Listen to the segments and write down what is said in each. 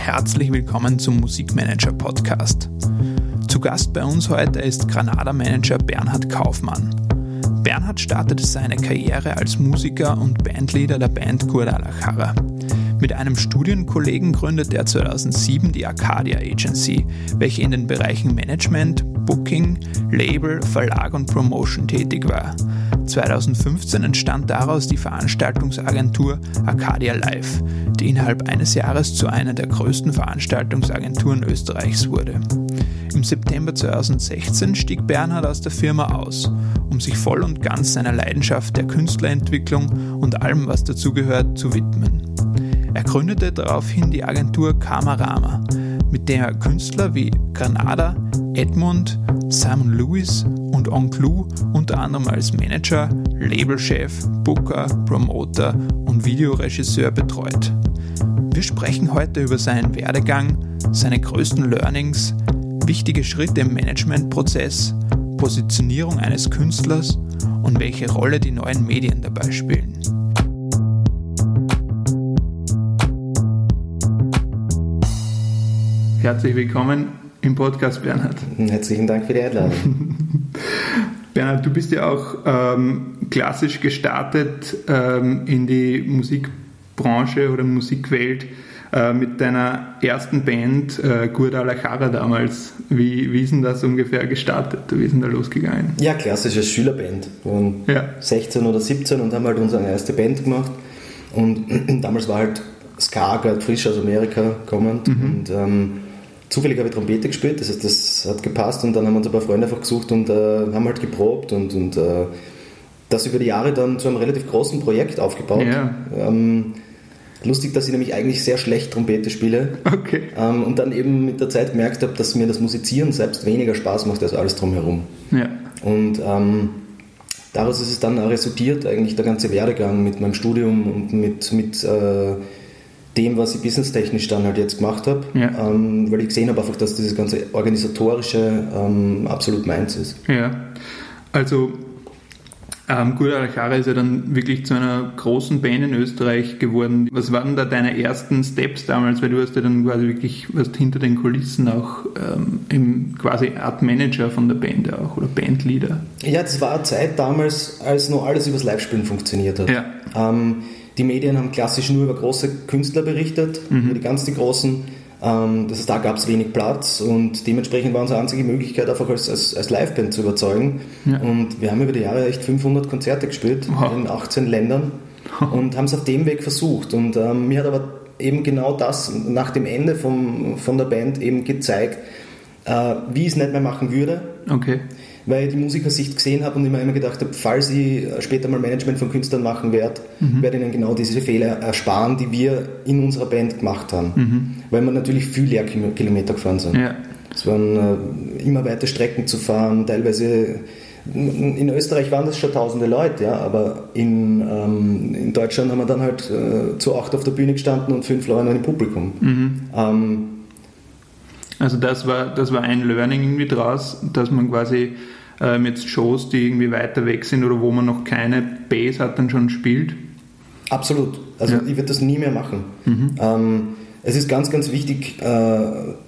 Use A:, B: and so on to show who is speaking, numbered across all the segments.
A: herzlich willkommen zum Musikmanager Podcast. Zu Gast bei uns heute ist Granada-Manager Bernhard Kaufmann. Bernhard startete seine Karriere als Musiker und Bandleader der Band Guadalajara. Mit einem Studienkollegen gründete er 2007 die Arcadia Agency, welche in den Bereichen Management, Booking, Label, Verlag und Promotion tätig war. 2015 entstand daraus die Veranstaltungsagentur Arcadia Live, die innerhalb eines Jahres zu einer der größten Veranstaltungsagenturen Österreichs wurde. Im September 2016 stieg Bernhard aus der Firma aus, um sich voll und ganz seiner Leidenschaft der Künstlerentwicklung und allem, was dazugehört, zu widmen. Er gründete daraufhin die Agentur Kamarama, mit der er Künstler wie Granada, Edmund, Simon Lewis und Onclu unter anderem als Manager, Labelchef, Booker, Promoter und Videoregisseur betreut. Wir sprechen heute über seinen Werdegang, seine größten Learnings, wichtige Schritte im Managementprozess, Positionierung eines Künstlers und welche Rolle die neuen Medien dabei spielen. Herzlich willkommen im Podcast, Bernhard.
B: Herzlichen Dank für die Einladung.
A: Bernhard, du bist ja auch ähm, klassisch gestartet ähm, in die Musikbranche oder Musikwelt äh, mit deiner ersten Band äh, Guadalajara damals. Wie, wie ist denn das ungefähr gestartet? Wie ist denn da losgegangen?
B: Ja, klassische Schülerband. Wir waren ja. 16 oder 17 und haben halt unsere erste Band gemacht. Und damals war halt Ska gerade frisch aus Amerika kommend mhm. und ähm, zufällig habe ich Trompete gespielt, das heißt, das hat gepasst und dann haben wir uns ein paar Freunde einfach gesucht und äh, haben halt geprobt und, und äh, das über die Jahre dann zu einem relativ großen Projekt aufgebaut. Ja. Ähm, lustig, dass ich nämlich eigentlich sehr schlecht Trompete spiele okay. ähm, und dann eben mit der Zeit gemerkt habe, dass mir das Musizieren selbst weniger Spaß macht als alles drumherum. Ja. Und ähm, daraus ist es dann resultiert, eigentlich der ganze Werdegang mit meinem Studium und mit, mit äh, dem, was ich businesstechnisch dann halt jetzt gemacht habe, ja. ähm, weil ich gesehen habe einfach, dass dieses ganze organisatorische ähm, absolut meins ist.
A: Ja, also ähm, Guadalajara ist ja dann wirklich zu einer großen Band in Österreich geworden. Was waren da deine ersten Steps damals? Weil du hast ja dann quasi wirklich was hinter den Kulissen auch ähm, im quasi Art Manager von der Band auch oder Bandleader.
B: Ja, das war eine Zeit damals, als noch alles übers Live-Spielen funktioniert hat. Ja. Ähm, die Medien haben klassisch nur über große Künstler berichtet, mhm. über die ganz die großen. Ähm, das heißt, da gab es wenig Platz und dementsprechend war unsere einzige Möglichkeit, einfach als, als, als Liveband zu überzeugen. Ja. Und wir haben über die Jahre echt 500 Konzerte gespielt wow. in 18 Ländern und haben es auf dem Weg versucht. Und ähm, mir hat aber eben genau das nach dem Ende vom, von der Band eben gezeigt, äh, wie ich es nicht mehr machen würde. Okay weil ich die Musikersicht gesehen habe und immer immer gedacht habe, falls ich später mal Management von Künstlern machen werde, mhm. werde ich ihnen genau diese Fehler ersparen, die wir in unserer Band gemacht haben. Mhm. Weil wir natürlich viel Lehrkilometer gefahren sind. Ja. Es waren äh, immer weite Strecken zu fahren, teilweise in Österreich waren das schon tausende Leute, ja, aber in, ähm, in Deutschland haben wir dann halt äh, zu acht auf der Bühne gestanden und fünf Leute im Publikum. Mhm. Ähm,
A: also das war, das war ein Learning irgendwie draus, dass man quasi ähm, jetzt Shows, die irgendwie weiter weg sind oder wo man noch keine Base hat, dann schon spielt?
B: Absolut. Also ja. ich würde das nie mehr machen. Mhm. Ähm, es ist ganz, ganz wichtig, äh,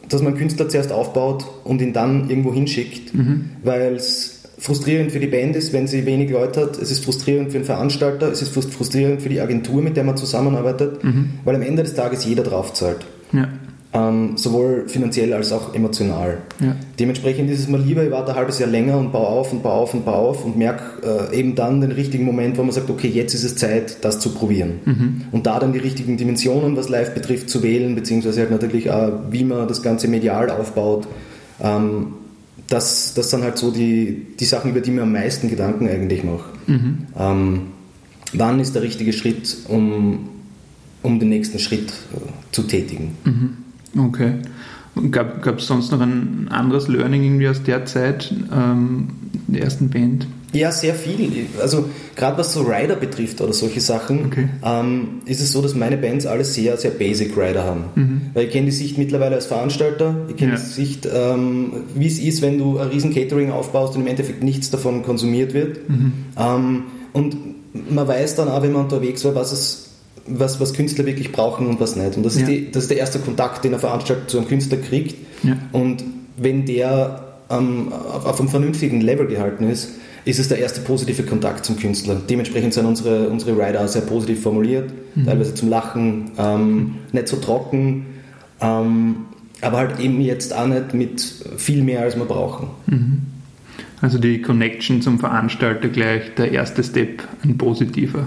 B: dass man Künstler zuerst aufbaut und ihn dann irgendwo hinschickt, mhm. weil es frustrierend für die Band ist, wenn sie wenig Leute hat. Es ist frustrierend für den Veranstalter, es ist frustrierend für die Agentur, mit der man zusammenarbeitet, mhm. weil am Ende des Tages jeder drauf zahlt. Ja ähm, sowohl finanziell als auch emotional. Ja. Dementsprechend ist es mir lieber, ich warte ein halbes Jahr länger und baue auf und baue auf und baue auf und merke äh, eben dann den richtigen Moment, wo man sagt, okay, jetzt ist es Zeit, das zu probieren. Mhm. Und da dann die richtigen Dimensionen, was live betrifft, zu wählen, beziehungsweise halt natürlich auch, wie man das Ganze medial aufbaut. Ähm, das, das sind halt so die, die Sachen, über die mir am meisten Gedanken eigentlich mache. Mhm. Ähm, wann ist der richtige Schritt, um, um den nächsten Schritt äh, zu tätigen?
A: Mhm. Okay. Gab es sonst noch ein anderes Learning irgendwie aus der Zeit, ähm, der ersten Band?
B: Ja, sehr viel. Also gerade was so Rider betrifft oder solche Sachen, okay. ähm, ist es so, dass meine Bands alle sehr, sehr basic Rider haben. Mhm. Weil ich kenne die Sicht mittlerweile als Veranstalter, ich kenne ja. die Sicht, ähm, wie es ist, wenn du ein riesen Catering aufbaust und im Endeffekt nichts davon konsumiert wird. Mhm. Ähm, und man weiß dann auch, wenn man unterwegs war, was es was, was Künstler wirklich brauchen und was nicht. Und das, ja. ist, die, das ist der erste Kontakt, den ein Veranstalter zu einem Künstler kriegt. Ja. Und wenn der ähm, auf, auf einem vernünftigen Level gehalten ist, ist es der erste positive Kontakt zum Künstler. Dementsprechend sind unsere, unsere Rider sehr positiv formuliert, mhm. teilweise zum Lachen, ähm, nicht so trocken, ähm, aber halt eben jetzt auch nicht mit viel mehr, als wir brauchen. Mhm.
A: Also die Connection zum Veranstalter gleich der erste Step, ein positiver.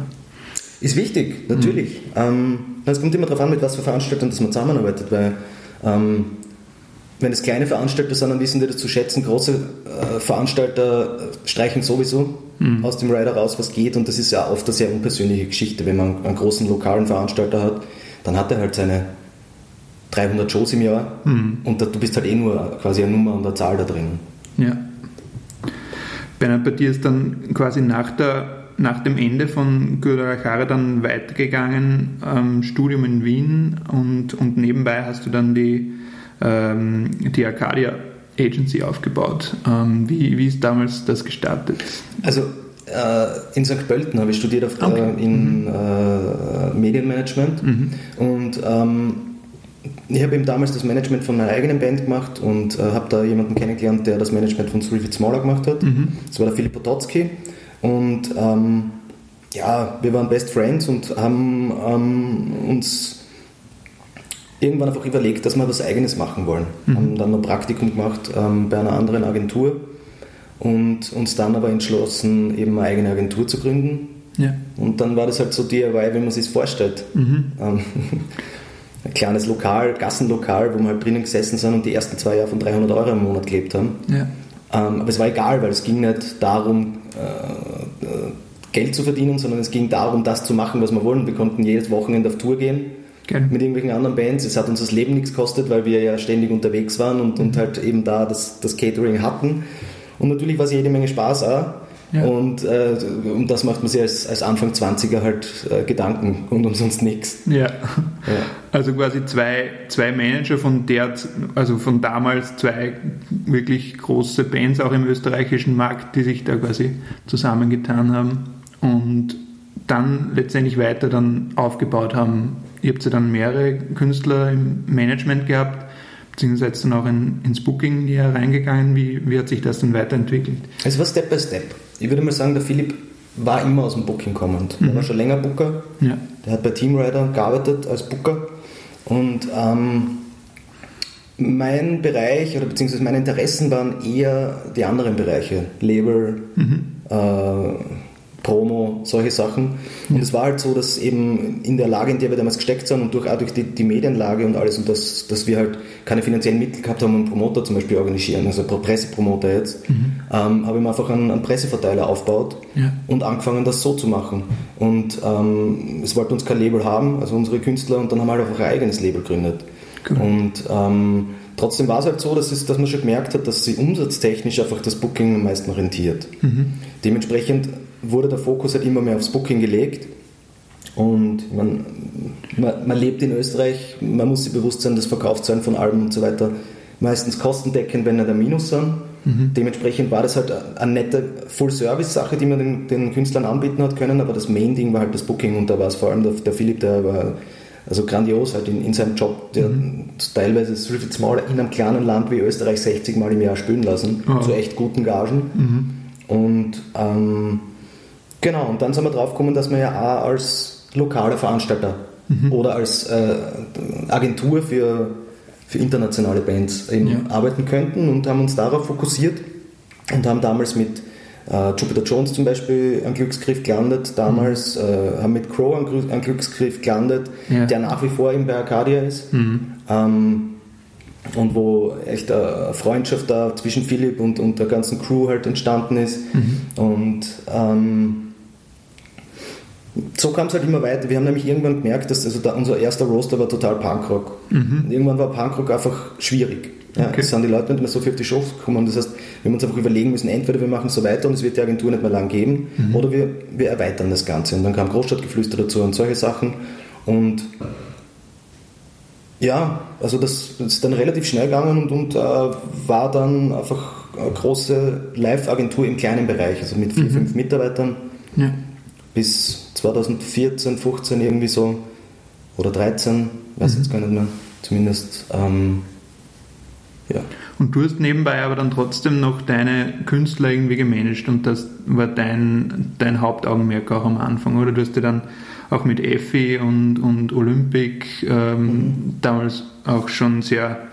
B: Ist wichtig, natürlich. Mhm. Ähm, es kommt immer darauf an, mit was für Veranstaltern dass man zusammenarbeitet, weil ähm, wenn es kleine Veranstalter sind, dann wissen die das zu schätzen. Große äh, Veranstalter streichen sowieso mhm. aus dem Rider raus, was geht. Und das ist ja oft eine sehr unpersönliche Geschichte. Wenn man einen großen lokalen Veranstalter hat, dann hat er halt seine 300 Shows im Jahr mhm. und da, du bist halt eh nur quasi eine Nummer und eine Zahl da drin.
A: Ja. Bernhard, bei dir ist dann quasi nach, der, nach dem Ende von Guadalajara dann weitergegangen, ähm, Studium in Wien und, und nebenbei hast du dann die ähm, die Arcadia Agency aufgebaut. Ähm, wie, wie ist damals das gestartet?
B: Also äh, in St. Pölten habe ich studiert auf, okay. äh, in mhm. äh, Medienmanagement mhm. und ähm, ich habe eben damals das Management von meiner eigenen Band gemacht und äh, habe da jemanden kennengelernt, der das Management von Feet Smaller gemacht hat. Mhm. Das war der Philipp Pototzki und ähm, ja, wir waren Best Friends und haben ähm, uns irgendwann einfach überlegt, dass wir was Eigenes machen wollen. Mhm. Haben dann ein Praktikum gemacht ähm, bei einer anderen Agentur und uns dann aber entschlossen, eben eine eigene Agentur zu gründen. Ja. Und dann war das halt so DIY, wie man sich vorstellt. Mhm. Ähm, ein kleines Lokal, Gassenlokal, wo wir halt drinnen gesessen sind und die ersten zwei Jahre von 300 Euro im Monat gelebt haben. Ja. Ähm, aber es war egal, weil es ging nicht darum, äh, äh, Geld zu verdienen, sondern es ging darum, das zu machen, was wir wollen. Wir konnten jedes Wochenende auf Tour gehen Gerne. mit irgendwelchen anderen Bands. Es hat uns das Leben nichts gekostet, weil wir ja ständig unterwegs waren und, mhm. und halt eben da das, das Catering hatten. Und natürlich war es jede Menge Spaß auch. Ja. Und äh, um das macht man sich als, als Anfang 20er halt äh, Gedanken und umsonst nichts.
A: Ja. ja. Also quasi zwei, zwei Manager von der, also von damals zwei wirklich große Bands auch im österreichischen Markt, die sich da quasi zusammengetan haben und dann letztendlich weiter dann aufgebaut haben Ihr habt ja dann mehrere Künstler im Management gehabt, beziehungsweise dann auch in, ins Booking hier reingegangen. Wie, wie hat sich das dann weiterentwickelt?
B: Es war Step by Step. Ich würde mal sagen, der Philipp war immer aus dem Booking kommend. Mhm. Er war schon länger Booker. Ja. Der hat bei Teamrider gearbeitet als Booker. Und ähm, mein Bereich oder beziehungsweise meine Interessen waren eher die anderen Bereiche. Label, mhm. äh, Promo, solche Sachen. Und es war halt so, dass eben in der Lage, in der wir damals gesteckt sind und durch, auch durch die, die Medienlage und alles und das, dass wir halt keine finanziellen Mittel gehabt haben, um einen Promoter zum Beispiel organisieren, also Pressepromoter jetzt, mhm. ähm, habe ich mir einfach einen, einen Presseverteiler aufgebaut ja. und angefangen, das so zu machen. Und ähm, es wollte uns kein Label haben, also unsere Künstler, und dann haben wir halt einfach ein eigenes Label gegründet. Genau. Und ähm, trotzdem war es halt so, dass, es, dass man schon gemerkt hat, dass sie umsatztechnisch einfach das Booking am meisten rentiert. Mhm. Dementsprechend wurde der Fokus halt immer mehr aufs Booking gelegt. Und man, man, man, lebt in Österreich, man muss sich bewusst sein, dass Verkaufszahlen von Alben und so weiter meistens kostendeckend, wenn nicht ein Minus sind. Mhm. Dementsprechend war das halt eine nette Full-Service-Sache, die man den, den, Künstlern anbieten hat können, aber das Main-Ding war halt das Booking und da war es vor allem der, der Philipp, der war also grandios halt in, in seinem Job, der mhm. teilweise so viel smaller in einem kleinen Land wie Österreich 60 Mal im Jahr spielen lassen, oh. zu echt guten Gagen. Mhm. Und ähm, Genau, und dann sind wir drauf gekommen, dass wir ja auch als lokaler Veranstalter mhm. oder als äh, Agentur für, für internationale Bands eben ja. arbeiten könnten und haben uns darauf fokussiert und haben damals mit äh, Jupiter Jones zum Beispiel einen Glücksgriff gelandet, damals mhm. äh, haben mit Crow einen, einen Glücksgriff gelandet, ja. der nach wie vor eben bei Arcadia ist. Mhm. Ähm, und wo echt eine Freundschaft da zwischen Philipp und, und der ganzen Crew halt entstanden ist. Mhm. Und ähm, so kam es halt immer weiter. Wir haben nämlich irgendwann gemerkt, dass also da unser erster Roster war total Punkrock. Mhm. Irgendwann war Punkrock einfach schwierig. Ja, okay. Es sind die Leute nicht mehr so viel auf die Shows gekommen. Das heißt, wir haben uns einfach überlegen müssen, entweder wir machen so weiter und es wird die Agentur nicht mehr lang geben, mhm. oder wir, wir erweitern das Ganze. Und dann kam Großstadtgeflüster dazu und solche Sachen. Und ja, also das, ist dann relativ schnell gegangen und, und äh, war dann einfach eine große Live-Agentur im kleinen Bereich, also mit vier, mhm. fünf Mitarbeitern. Ja bis 2014, 15 irgendwie so oder 13, weiß mhm. jetzt gar nicht mehr, zumindest. Ähm,
A: ja. Und du hast nebenbei aber dann trotzdem noch deine Künstler irgendwie gemanagt und das war dein, dein Hauptaugenmerk auch am Anfang, oder? Du hast dir dann auch mit Effi und, und Olympic ähm, mhm. damals auch schon sehr,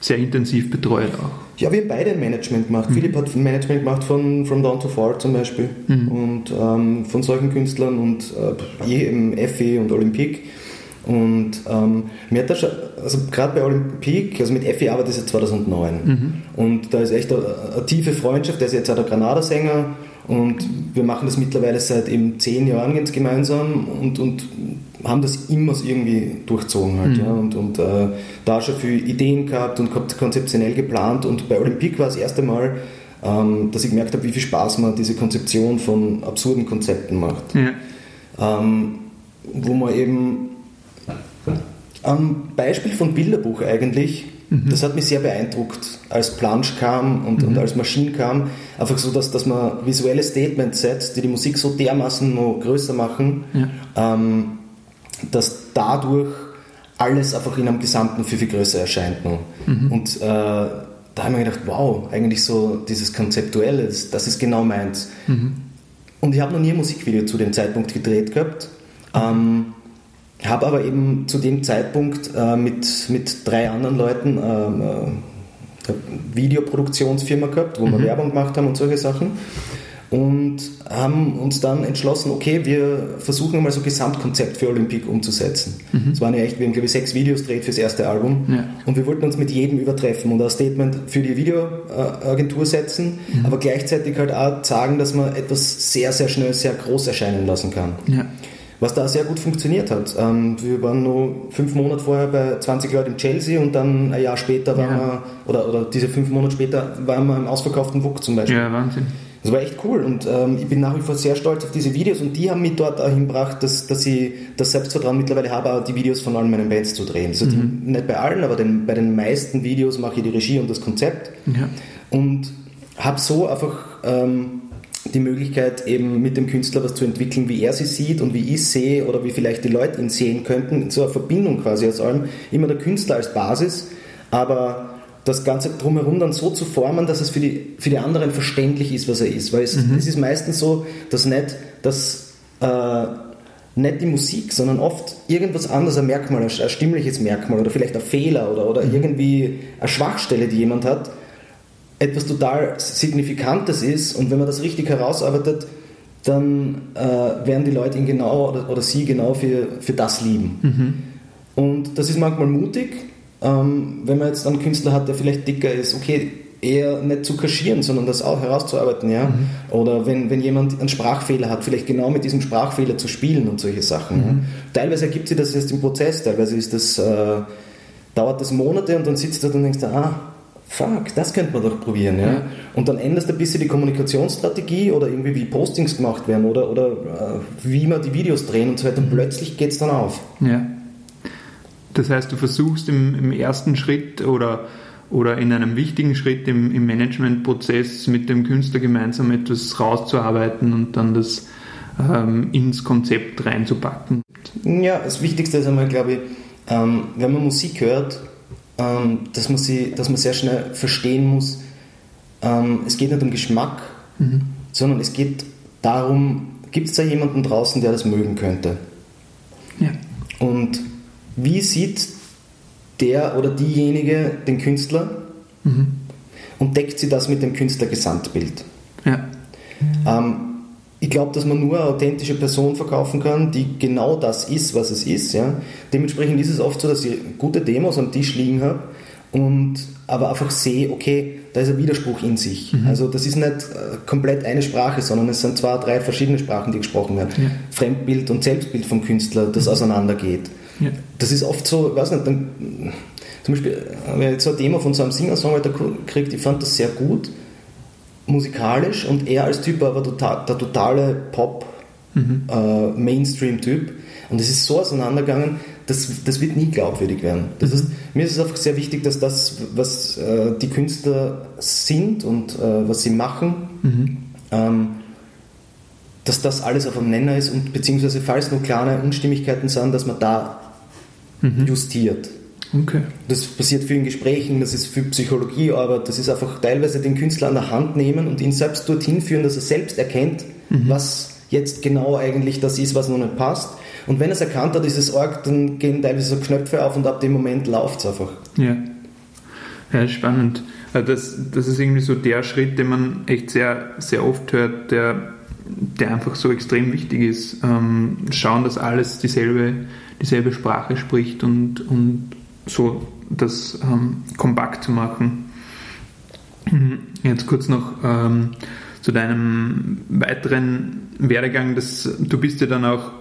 A: sehr intensiv betreut auch.
B: Ja, wir haben beide ein Management gemacht. Mhm. Philipp hat ein Management gemacht von From Down to Far zum Beispiel mhm. und ähm, von solchen Künstlern und äh, eben Effi und Olympic. Und ähm, mir hat das schon, also gerade bei Olympique, also mit Effi arbeitet seit 2009. Mhm. Und da ist echt eine, eine, tiefe Freundschaft. Der ist jetzt auch der Granada-Sänger und wir machen das mittlerweile seit eben zehn Jahren ganz gemeinsam und, und haben das immer irgendwie durchzogen halt. Mhm. Ja, und und äh, da schon viele Ideen gehabt und konzeptionell geplant. Und bei Olympique war das erste Mal, ähm, dass ich gemerkt habe, wie viel Spaß man diese Konzeption von absurden Konzepten macht. Ja. Ähm, wo man eben am Beispiel von Bilderbuch eigentlich, mhm. das hat mich sehr beeindruckt, als Planche kam und, mhm. und als Maschine kam. Einfach so, dass, dass man visuelle Statements setzt, die die Musik so dermaßen noch größer machen, ja. ähm, dass dadurch alles einfach in einem Gesamten viel, viel größer erscheint. Noch. Mhm. Und äh, da habe ich mir gedacht, wow, eigentlich so dieses Konzeptuelle, das, das ist genau meins. Mhm. Und ich habe noch nie ein Musikvideo zu dem Zeitpunkt gedreht gehabt. Ähm, habe aber eben zu dem Zeitpunkt äh, mit, mit drei anderen Leuten ähm, äh, eine Videoproduktionsfirma gehabt, wo mhm. wir Werbung gemacht haben und solche Sachen. Und haben uns dann entschlossen, okay, wir versuchen mal so ein Gesamtkonzept für Olympic umzusetzen. Mhm. Es waren ja echt, wir haben glaube ich sechs Videos gedreht fürs erste Album. Ja. Und wir wollten uns mit jedem übertreffen und ein Statement für die Videoagentur setzen, mhm. aber gleichzeitig halt auch sagen, dass man etwas sehr, sehr schnell, sehr groß erscheinen lassen kann. Ja was da sehr gut funktioniert hat. Ähm, wir waren nur fünf Monate vorher bei 20 Leuten in Chelsea und dann ein Jahr später waren ja. wir, oder, oder diese fünf Monate später waren wir im ausverkauften WUK zum Beispiel. Ja, Wahnsinn. Das war echt cool und ähm, ich bin nach wie vor sehr stolz auf diese Videos und die haben mich dort auch hingebracht, dass, dass ich das Selbstvertrauen mittlerweile habe, die Videos von allen meinen Bands zu drehen. Also mhm. nicht bei allen, aber den, bei den meisten Videos mache ich die Regie und das Konzept ja. und habe so einfach ähm, die Möglichkeit, eben mit dem Künstler was zu entwickeln, wie er sie sieht und wie ich sehe oder wie vielleicht die Leute ihn sehen könnten, so eine Verbindung quasi aus allem. Immer der Künstler als Basis, aber das Ganze drumherum dann so zu formen, dass es für die, für die anderen verständlich ist, was er ist. Weil es, mhm. es ist meistens so, dass nicht, dass, äh, nicht die Musik, sondern oft irgendwas anderes, ein Merkmal, ein stimmliches Merkmal oder vielleicht ein Fehler oder, oder mhm. irgendwie eine Schwachstelle, die jemand hat, etwas total Signifikantes ist und wenn man das richtig herausarbeitet, dann äh, werden die Leute ihn genau oder, oder sie genau für, für das lieben. Mhm. Und das ist manchmal mutig, ähm, wenn man jetzt einen Künstler hat, der vielleicht dicker ist, okay, eher nicht zu kaschieren, sondern das auch herauszuarbeiten, ja. Mhm. Oder wenn, wenn jemand einen Sprachfehler hat, vielleicht genau mit diesem Sprachfehler zu spielen und solche Sachen. Mhm. Ja. Teilweise ergibt sich das erst im Prozess, teilweise ist das, äh, dauert das Monate und dann sitzt du da und denkst, ah, fuck, das könnte man doch probieren. Ja? Und dann änderst du ein bisschen die Kommunikationsstrategie oder irgendwie wie Postings gemacht werden oder, oder äh, wie man die Videos drehen und so weiter. Und plötzlich geht es dann auf.
A: Ja. Das heißt, du versuchst im, im ersten Schritt oder, oder in einem wichtigen Schritt im, im Managementprozess mit dem Künstler gemeinsam etwas rauszuarbeiten und dann das ähm, ins Konzept reinzupacken.
B: Ja, das Wichtigste ist einmal, glaube ich, ähm, wenn man Musik hört, ähm, dass, man sie, dass man sehr schnell verstehen muss, ähm, es geht nicht um Geschmack, mhm. sondern es geht darum, gibt es da jemanden draußen, der das mögen könnte? Ja. Und wie sieht der oder diejenige den Künstler mhm. und deckt sie das mit dem Künstler-Gesamtbild? Ja. Ähm, ich glaube, dass man nur eine authentische Person verkaufen kann, die genau das ist, was es ist. Ja? Dementsprechend ist es oft so, dass ich gute Demos am Tisch liegen habe und aber einfach sehe, okay, da ist ein Widerspruch in sich. Mhm. Also das ist nicht äh, komplett eine Sprache, sondern es sind zwei, drei verschiedene Sprachen, die gesprochen werden. Ja. Fremdbild und Selbstbild vom Künstler, das mhm. auseinandergeht. Ja. Das ist oft so, weiß nicht, dann, zum Beispiel habe ich jetzt so eine Demo von so einem Singer-Songwriter gekriegt, ich fand das sehr gut musikalisch und er als Typ war aber total, der totale Pop-Mainstream-Typ. Mhm. Äh, und es ist so auseinandergegangen, das, das wird nie glaubwürdig werden. Das mhm. ist, mir ist es einfach sehr wichtig, dass das, was äh, die Künstler sind und äh, was sie machen, mhm. ähm, dass das alles auf einem Nenner ist und beziehungsweise falls nur kleine Unstimmigkeiten sind, dass man da mhm. justiert. Okay. Das passiert viel in Gesprächen, das ist viel Psychologiearbeit, das ist einfach teilweise den Künstler an der Hand nehmen und ihn selbst dorthin führen, dass er selbst erkennt, mhm. was jetzt genau eigentlich das ist, was noch nicht passt. Und wenn er es erkannt hat, ist es arg, dann gehen teilweise so Knöpfe auf und ab dem Moment läuft es einfach.
A: Ja. Ja, spannend. Das, das ist irgendwie so der Schritt, den man echt sehr, sehr oft hört, der, der einfach so extrem wichtig ist. Ähm, schauen, dass alles dieselbe, dieselbe Sprache spricht und, und so das ähm, kompakt zu machen. Jetzt kurz noch ähm, zu deinem weiteren Werdegang. Das, du bist ja dann auch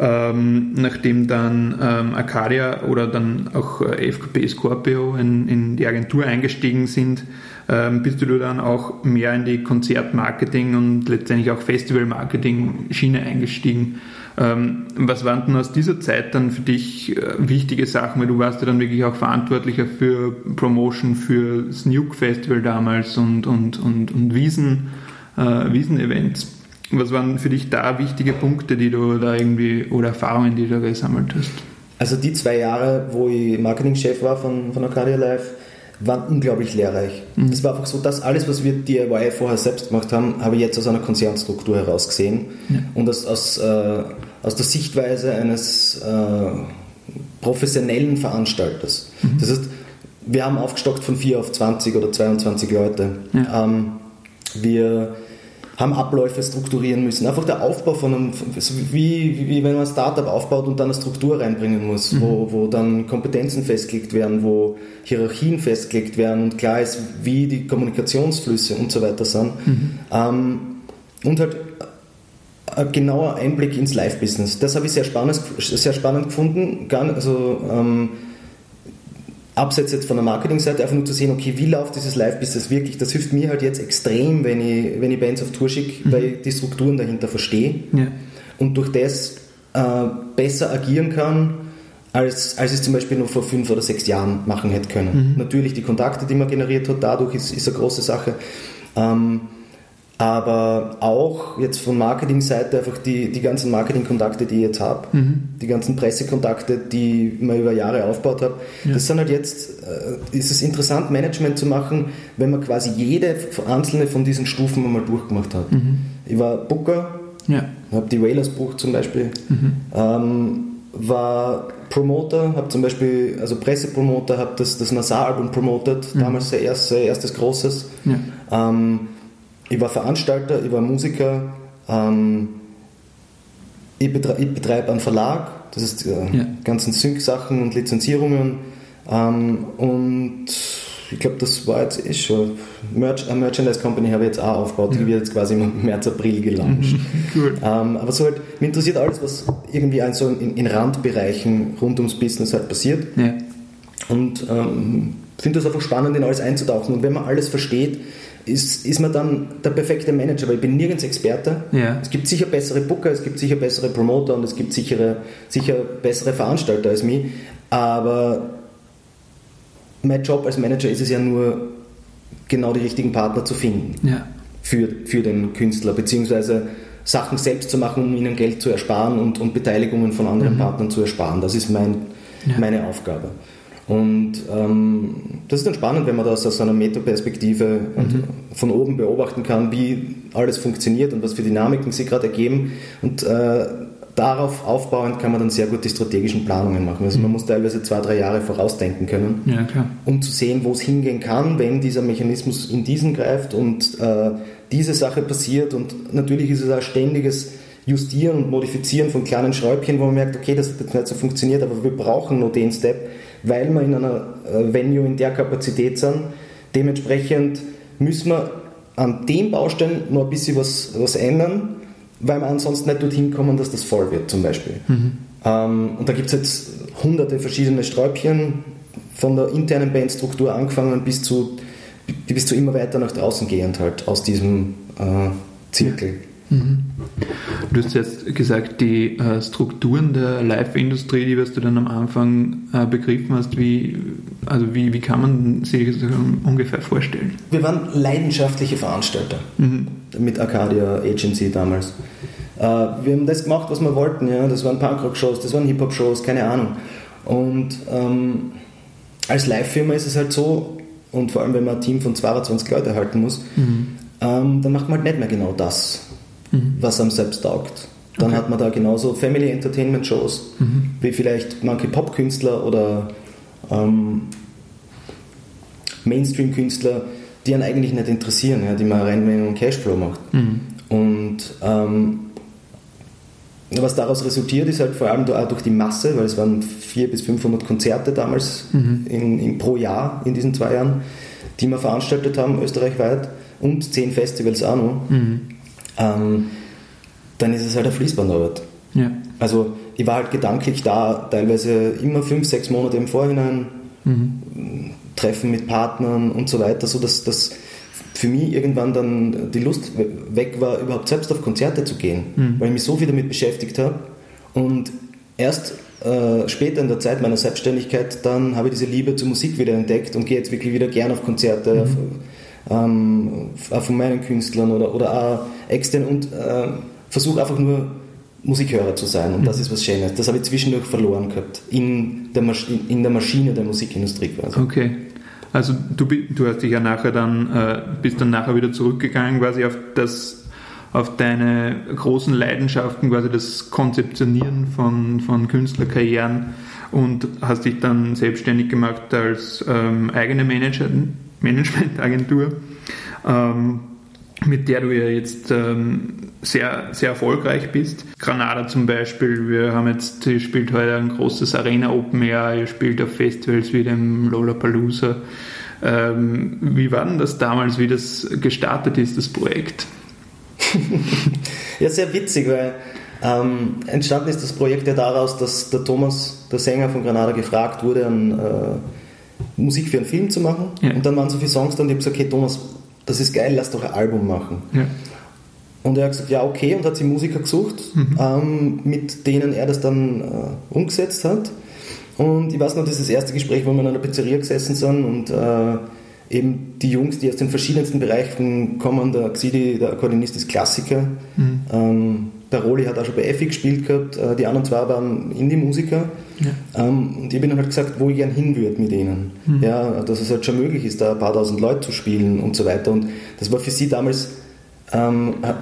A: ähm, nachdem dann ähm, Arcadia oder dann auch äh, FKP Scorpio in, in, die Agentur eingestiegen sind, ähm, bist du dann auch mehr in die Konzertmarketing und letztendlich auch Festivalmarketing-Schiene eingestiegen. Ähm, was waren denn aus dieser Zeit dann für dich äh, wichtige Sachen? Weil du warst ja dann wirklich auch verantwortlicher für Promotion für das Nuke Festival damals und, und, und, und Wiesen, äh, Wiesen-Events. Was waren für dich da wichtige Punkte, die du da irgendwie oder Erfahrungen, die du da gesammelt hast?
B: Also die zwei Jahre, wo ich Marketingchef war von, von Arcadia Live, waren unglaublich lehrreich. Mhm. Es war einfach so, dass alles, was wir DIY vorher selbst gemacht haben, habe ich jetzt aus einer Konzernstruktur heraus gesehen ja. und aus, aus, äh, aus der Sichtweise eines äh, professionellen Veranstalters. Mhm. Das heißt, wir haben aufgestockt von 4 auf 20 oder 22 Leute. Ja. Ähm, wir haben Abläufe strukturieren müssen. Einfach der Aufbau von einem, wie, wie, wenn man ein Startup aufbaut und dann eine Struktur reinbringen muss, mhm. wo, wo dann Kompetenzen festgelegt werden, wo Hierarchien festgelegt werden und klar ist, wie die Kommunikationsflüsse und so weiter sind. Mhm. Ähm, und halt ein genauer Einblick ins Live-Business. Das habe ich sehr spannend, sehr spannend gefunden. Also, ähm, abseits jetzt von der Marketingseite einfach nur zu sehen, okay, wie läuft dieses Live-Business wirklich, das hilft mir halt jetzt extrem, wenn ich, wenn ich Bands auf Tour schicke, mhm. weil ich die Strukturen dahinter verstehe ja. und durch das äh, besser agieren kann, als, als ich es zum Beispiel nur vor fünf oder sechs Jahren machen hätte können. Mhm. Natürlich die Kontakte, die man generiert hat, dadurch ist, ist eine große Sache. Ähm, aber auch jetzt von Marketingseite einfach die, die ganzen Marketingkontakte, die ich jetzt habe, mhm. die ganzen Pressekontakte, die man über Jahre aufgebaut habe, ja. das sind halt jetzt, äh, ist es interessant, Management zu machen, wenn man quasi jede einzelne von diesen Stufen einmal durchgemacht hat. Mhm. Ich war Booker, ja. habe die Whalers Buch zum Beispiel, mhm. ähm, war Promoter, habe zum Beispiel, also Pressepromoter, habe das, das NASA-Album promotet, mhm. damals sein erstes, erstes großes. Ja. Ähm, ich war Veranstalter, ich war Musiker, ähm, ich, betreibe, ich, betreibe einen Verlag, das ist äh, ja. ganzen Sync-Sachen und Lizenzierungen ähm, und ich glaube, das war jetzt eh schon. Merch, eine Merchandise Company habe ich jetzt auch aufgebaut, die wird jetzt quasi im März, April gelauncht. cool. ähm, aber so halt, mich interessiert alles, was irgendwie so in, in Randbereichen rund ums Business halt passiert. Ja. Und ähm, finde das einfach spannend, in alles einzutauchen. Und wenn man alles versteht, ist, ist man dann der perfekte Manager, weil ich bin nirgends Experte. Ja. Es gibt sicher bessere Booker, es gibt sicher bessere Promoter und es gibt sicher, sicher bessere Veranstalter als mich, aber mein Job als Manager ist es ja nur, genau die richtigen Partner zu finden ja. für, für den Künstler, beziehungsweise Sachen selbst zu machen, um ihnen Geld zu ersparen und, und Beteiligungen von anderen mhm. Partnern zu ersparen. Das ist mein, ja. meine Aufgabe. Und ähm, das ist dann spannend, wenn man das aus einer Metaperspektive mhm. von oben beobachten kann, wie alles funktioniert und was für Dynamiken sich gerade ergeben. Und äh, darauf aufbauend kann man dann sehr gut die strategischen Planungen machen. Also man mhm. muss teilweise zwei, drei Jahre vorausdenken können, ja, um zu sehen, wo es hingehen kann, wenn dieser Mechanismus in diesen greift und äh, diese Sache passiert. Und natürlich ist es ein ständiges Justieren und Modifizieren von kleinen Schräubchen, wo man merkt, okay, das hat jetzt nicht so funktioniert, aber wir brauchen nur den Step weil wir in einer äh, Venue in der Kapazität sind. Dementsprechend müssen wir an dem Baustein noch ein bisschen was, was ändern, weil wir ansonsten nicht dorthin kommen, dass das voll wird zum Beispiel. Mhm. Ähm, und da gibt es jetzt hunderte verschiedene Sträubchen, von der internen Bandstruktur angefangen bis zu, bis zu immer weiter nach draußen gehend halt aus diesem äh, Zirkel. Mhm.
A: Du hast jetzt gesagt, die äh, Strukturen der Live-Industrie, die was du dann am Anfang äh, begriffen hast, wie, also wie, wie kann man sich das ungefähr vorstellen?
B: Wir waren leidenschaftliche Veranstalter mhm. mit Arcadia Agency damals. Äh, wir haben das gemacht, was wir wollten. Ja? Das waren Punkrock-Shows, das waren Hip-Hop-Shows, keine Ahnung. Und ähm, als Live-Firma ist es halt so, und vor allem wenn man ein Team von 22 Leuten halten muss, mhm. ähm, dann macht man halt nicht mehr genau das, mhm. was einem selbst taugt. Dann okay. hat man da genauso Family Entertainment Shows, mhm. wie vielleicht manche Popkünstler oder ähm, Mainstream-Künstler, die einen eigentlich nicht interessieren, ja, die man rein, wenn man Cashflow macht. Mhm. Und ähm, was daraus resultiert, ist halt vor allem auch durch die Masse, weil es waren 400 bis 500 Konzerte damals mhm. in, in, pro Jahr in diesen zwei Jahren, die wir veranstaltet haben, österreichweit, und 10 Festivals auch noch. Mhm. Ähm, dann ist es halt eine Fließbandarbeit. Ja. Also ich war halt gedanklich da, teilweise immer fünf, sechs Monate im Vorhinein, mhm. Treffen mit Partnern und so weiter, sodass das für mich irgendwann dann die Lust weg war, überhaupt selbst auf Konzerte zu gehen, mhm. weil ich mich so viel damit beschäftigt habe. Und erst äh, später in der Zeit meiner Selbstständigkeit, dann habe ich diese Liebe zur Musik wieder entdeckt und gehe jetzt wirklich wieder gern auf Konzerte, mhm. auf, ähm, auch von meinen Künstlern oder, oder auch extern und äh, versuche einfach nur Musikhörer zu sein. Und mhm. das ist was Schönes. Das habe ich zwischendurch verloren gehabt in der, Masch in der Maschine der Musikindustrie quasi.
A: Okay. Also du, du hast dich ja nachher dann, äh, bist dann nachher wieder zurückgegangen quasi auf das, auf deine großen Leidenschaften, quasi das Konzeptionieren von, von Künstlerkarrieren und hast dich dann selbstständig gemacht als ähm, eigene Manager, Managementagentur. Ähm, mit der du ja jetzt ähm, sehr, sehr erfolgreich bist. Granada zum Beispiel, wir haben jetzt, ihr spielt heute ein großes Arena Open Air, ihr spielt auf Festivals wie dem Lollapalooza. Ähm, wie war denn das damals, wie das gestartet ist, das Projekt?
B: ja, sehr witzig, weil ähm, entstanden ist das Projekt ja daraus, dass der Thomas, der Sänger von Granada, gefragt wurde, an, äh, Musik für einen Film zu machen. Ja. Und dann waren so viele Songs da und ich habe gesagt, okay Thomas, das ist geil, lass doch ein Album machen. Ja. Und er hat gesagt, ja, okay, und hat sich Musiker gesucht, mhm. ähm, mit denen er das dann äh, umgesetzt hat. Und ich weiß noch, das ist das erste Gespräch, wo wir in einer Pizzeria gesessen sind und äh, eben die Jungs, die aus den verschiedensten Bereichen kommen, der Xidi, der Akkordeonist, ist Klassiker. Mhm. Ähm, Paroli hat auch schon bei Effi gespielt gehabt, äh, die anderen zwei waren Indie-Musiker. Ja. Ähm, und ich habe ihnen halt gesagt, wo ich gern hin würde mit ihnen. Mhm. Ja, dass es halt schon möglich ist, da ein paar tausend Leute zu spielen und so weiter. Und das war für sie damals ähm, äh,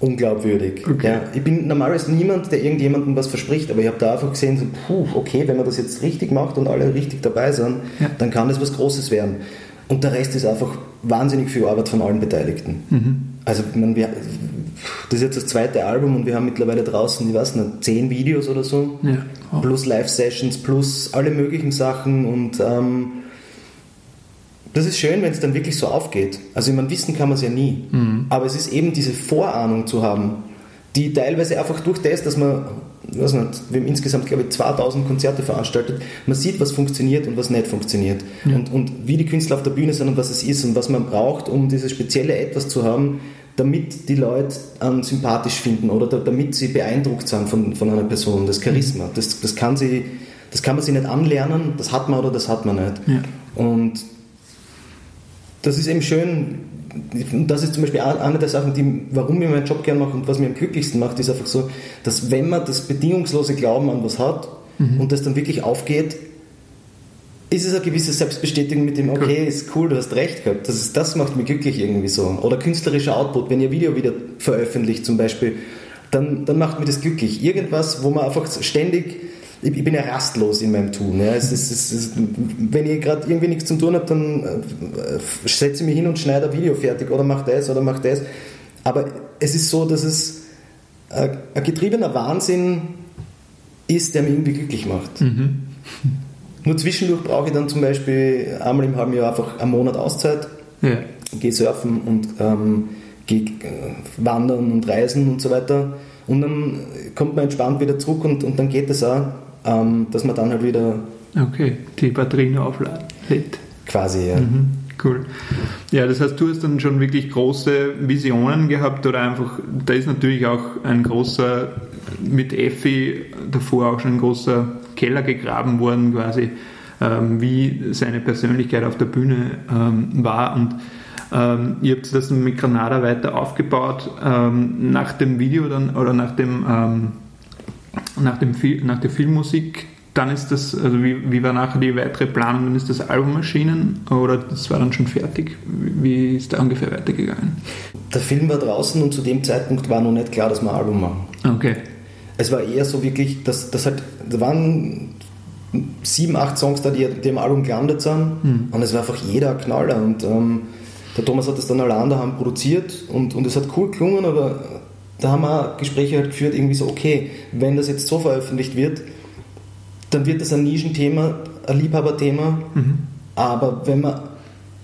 B: unglaubwürdig. Okay. Ja, ich bin normalerweise niemand, der irgendjemandem was verspricht, aber ich habe da einfach gesehen, so, puh, okay, wenn man das jetzt richtig macht und alle richtig dabei sind, ja. dann kann das was Großes werden. Und der Rest ist einfach wahnsinnig viel Arbeit von allen Beteiligten. Mhm. Also man, wir, das ist jetzt das zweite Album und wir haben mittlerweile draußen, ich weiß nicht, zehn Videos oder so, ja. oh. plus Live-Sessions, plus alle möglichen Sachen und ähm, das ist schön, wenn es dann wirklich so aufgeht. Also ich meine, wissen kann man es ja nie, mhm. aber es ist eben diese Vorahnung zu haben, die teilweise einfach durch das, dass man, weiß nicht, wir haben insgesamt, glaube ich, 2000 Konzerte veranstaltet, man sieht, was funktioniert und was nicht funktioniert. Ja. Und, und wie die Künstler auf der Bühne sind und was es ist und was man braucht, um dieses spezielle Etwas zu haben, damit die Leute einen sympathisch finden oder damit sie beeindruckt sind von, von einer Person, das Charisma. Das, das, kann sie, das kann man sich nicht anlernen, das hat man oder das hat man nicht. Ja. Und das ist eben schön, und das ist zum Beispiel eine der Sachen, die, warum ich meinen Job gerne mache und was mir am glücklichsten macht, ist einfach so, dass wenn man das bedingungslose Glauben an was hat mhm. und das dann wirklich aufgeht, ist es eine gewisse Selbstbestätigung mit dem, okay, ist cool, du hast recht gehabt. Das, ist, das macht mich glücklich irgendwie so. Oder künstlerischer Output, wenn ihr Video wieder veröffentlicht zum Beispiel, dann, dann macht mir das glücklich. Irgendwas, wo man einfach ständig ich, ich bin ja rastlos in meinem Tun. Ja. Es ist, es ist, wenn ich gerade irgendwie nichts zu tun habe, dann äh, setze ich mich hin und schneide ein Video fertig oder mache das oder mache das. Aber es ist so, dass es äh, ein getriebener Wahnsinn ist, der mich irgendwie glücklich macht. Mhm. Nur zwischendurch brauche ich dann zum Beispiel einmal im halben Jahr einfach einen Monat Auszeit, ja. gehe surfen und ähm, gehe äh, wandern und reisen und so weiter. Und dann kommt man entspannt wieder zurück und, und dann geht es auch ähm, dass man dann halt wieder.
A: Okay, die Batterien auflädt.
B: Quasi, ja.
A: Mhm, cool. Ja, das heißt, du hast dann schon wirklich große Visionen gehabt oder einfach, da ist natürlich auch ein großer, mit Effi davor auch schon ein großer Keller gegraben worden, quasi, ähm, wie seine Persönlichkeit auf der Bühne ähm, war und Ähm, ihr habt das mit Granada weiter aufgebaut. Ähm, nach dem Video dann oder nach dem ähm, nach, dem nach der Filmmusik dann ist das, also wie, wie war nachher die weitere Planung? Dann ist das Album erschienen oder das war dann schon fertig? Wie ist da ungefähr weitergegangen?
B: Der Film war draußen und zu dem Zeitpunkt war noch nicht klar, dass wir ein Album machen.
A: Okay.
B: Es war eher so wirklich, dass das halt, da waren sieben, acht Songs da, die, die im Album gelandet sind hm. und es war einfach jeder Knaller und ähm, der Thomas hat das dann allein daheim produziert und, und es hat cool gelungen, aber da haben wir Gespräche halt geführt, irgendwie so, okay, wenn das jetzt so veröffentlicht wird, dann wird das ein Nischenthema, ein Liebhaberthema. Mhm. Aber wenn wir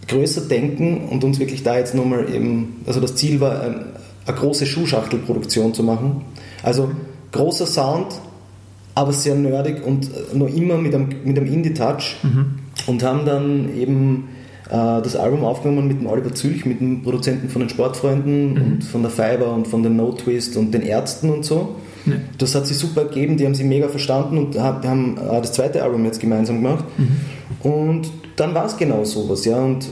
B: größer denken und uns wirklich da jetzt nochmal eben, also das Ziel war, ein, eine große Schuhschachtelproduktion zu machen. Also großer Sound, aber sehr nerdig und noch immer mit einem, mit einem Indie-Touch. Mhm. Und haben dann eben äh, das Album aufgenommen mit dem Oliver Zülch, mit dem Produzenten von den Sportfreunden mhm. und von der Fiber und von den No Twist und den Ärzten und so. Ja. Das hat sich super gegeben, die haben sich mega verstanden und haben äh, das zweite Album jetzt gemeinsam gemacht. Mhm. Und dann war es genau sowas, ja. Und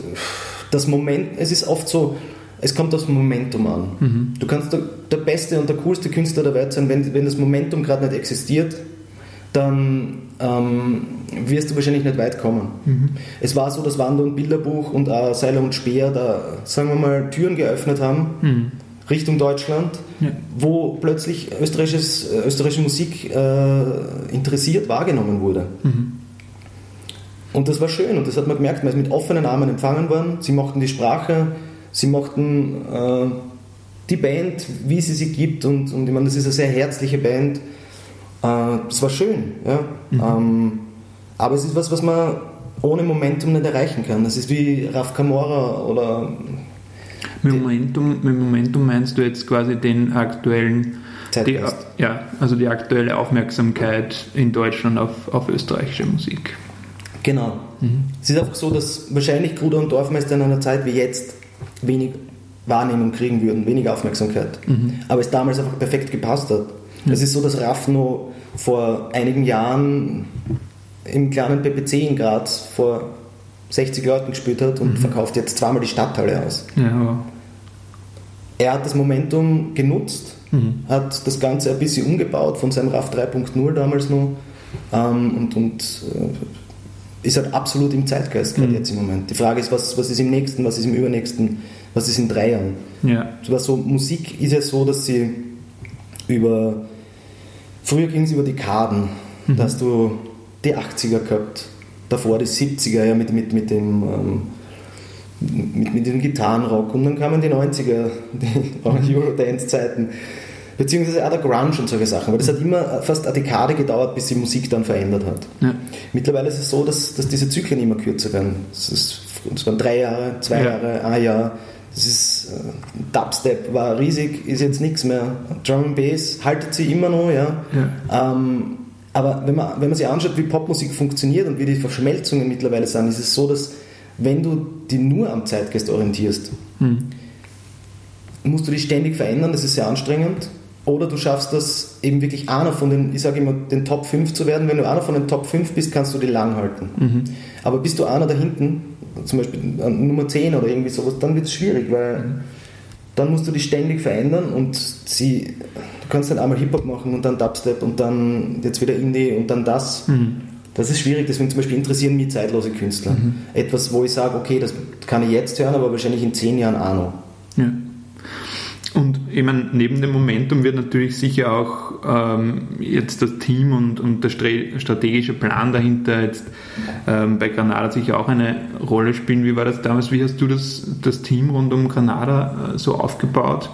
B: das Moment, es ist oft so, es kommt aufs Momentum an. Mhm. Du kannst der, der, beste und der coolste Künstler der Welt sein, wenn, wenn das Momentum gerade nicht existiert, dann ähm, wirst du wahrscheinlich nicht weit kommen. Mhm. Es war so, dass Wander und Bilderbuch und äh, Seiler und Speer da, sagen wir mal, Türen geöffnet haben. Mhm. Richtung Deutschland, ja. wo plötzlich österreichisches, äh, österreichische Musik äh, interessiert wahrgenommen wurde. Mhm. Und das war schön und das hat man gemerkt, man ist mit offenen Armen empfangen worden. Sie mochten die Sprache, sie mochten äh, die Band, wie sie sie gibt und, und ich meine, das ist eine sehr herzliche Band. Äh, das war schön, ja. Mhm. Ähm, aber es ist was, was man ohne Momentum nicht erreichen kann. Das ist wie Raf Camora oder
A: mit Momentum, mit Momentum meinst du jetzt quasi den aktuellen, die, ja, also die aktuelle Aufmerksamkeit in Deutschland auf, auf österreichische Musik.
B: Genau. Mhm. Es ist einfach so, dass wahrscheinlich Gruder und Dorfmeister in einer Zeit wie jetzt wenig Wahrnehmung kriegen würden, wenig Aufmerksamkeit. Mhm. Aber es damals einfach perfekt gepasst hat. Mhm. Es ist so, dass Raffno vor einigen Jahren im kleinen PPC in Graz vor 60 Leuten gespielt hat und mhm. verkauft jetzt zweimal die Stadthalle aus. Ja, er hat das Momentum genutzt, mhm. hat das Ganze ein bisschen umgebaut von seinem RAF 3.0 damals noch ähm, und, und äh, ist halt absolut im Zeitgeist gerade mhm. jetzt im Moment. Die Frage ist, was, was ist im nächsten, was ist im übernächsten, was ist in drei Jahren? Ja. So, Musik ist ja so, dass sie über, früher ging es über Dekaden, mhm. da hast du die 80er gehabt, davor die 70er ja mit, mit, mit dem ähm, mit, mit dem Gitarrenrock und dann kamen die 90er, die Eurodance-Zeiten, beziehungsweise auch der Grunge und solche Sachen, weil das hat immer fast eine Dekade gedauert, bis die Musik dann verändert hat. Ja. Mittlerweile ist es so, dass, dass diese Zyklen immer kürzer werden. Es, waren drei Jahre, zwei ja. Jahre, ein Jahr. Das ist, äh, Dubstep war riesig, ist jetzt nichts mehr. Drum and Bass haltet sie immer noch, ja. ja. Ähm, aber wenn man, wenn man sich anschaut, wie Popmusik funktioniert und wie die Verschmelzungen mittlerweile sind, ist es so, dass wenn du dich nur am Zeitgeist orientierst, hm. musst du dich ständig verändern, das ist sehr anstrengend. Oder du schaffst das eben wirklich einer von den, ich sage immer, den Top 5 zu werden. Wenn du einer von den Top 5 bist, kannst du die lang halten. Mhm. Aber bist du einer da hinten, zum Beispiel Nummer 10 oder irgendwie sowas, dann wird es schwierig, weil mhm. dann musst du dich ständig verändern und sie, du kannst dann einmal Hip-Hop machen und dann Dubstep und dann jetzt wieder Indie und dann das. Mhm. Das ist schwierig, deswegen zum Beispiel interessieren mich zeitlose Künstler. Mhm. Etwas, wo ich sage, okay, das kann ich jetzt hören, aber wahrscheinlich in zehn Jahren auch noch.
A: Und ich meine, neben dem Momentum wird natürlich sicher auch ähm, jetzt das Team und, und der strategische Plan dahinter jetzt ähm, bei Granada sicher auch eine Rolle spielen. Wie war das damals? Wie hast du das, das Team rund um Granada äh, so aufgebaut?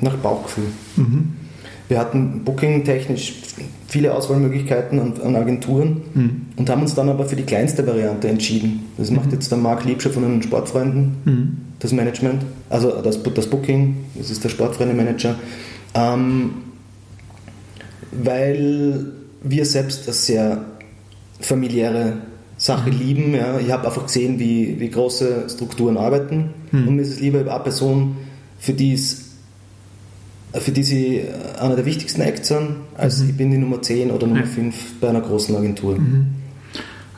B: Nach Bauchgefühl. Mhm. Wir hatten booking-technisch viele Auswahlmöglichkeiten an, an Agenturen mhm. und haben uns dann aber für die kleinste Variante entschieden. Das macht mhm. jetzt der Marc Liebscher von den Sportfreunden, mhm. das Management, also das, das Booking, das ist der Sportfreunde-Manager, ähm, weil wir selbst eine sehr familiäre Sache mhm. lieben. Ja. Ich habe einfach gesehen, wie, wie große Strukturen arbeiten mhm. und mir ist es lieber eine Person, für die es für die sie einer der wichtigsten Acts sind, als mhm. ich bin die Nummer 10 oder Nummer ja. 5 bei einer großen Agentur. Mhm.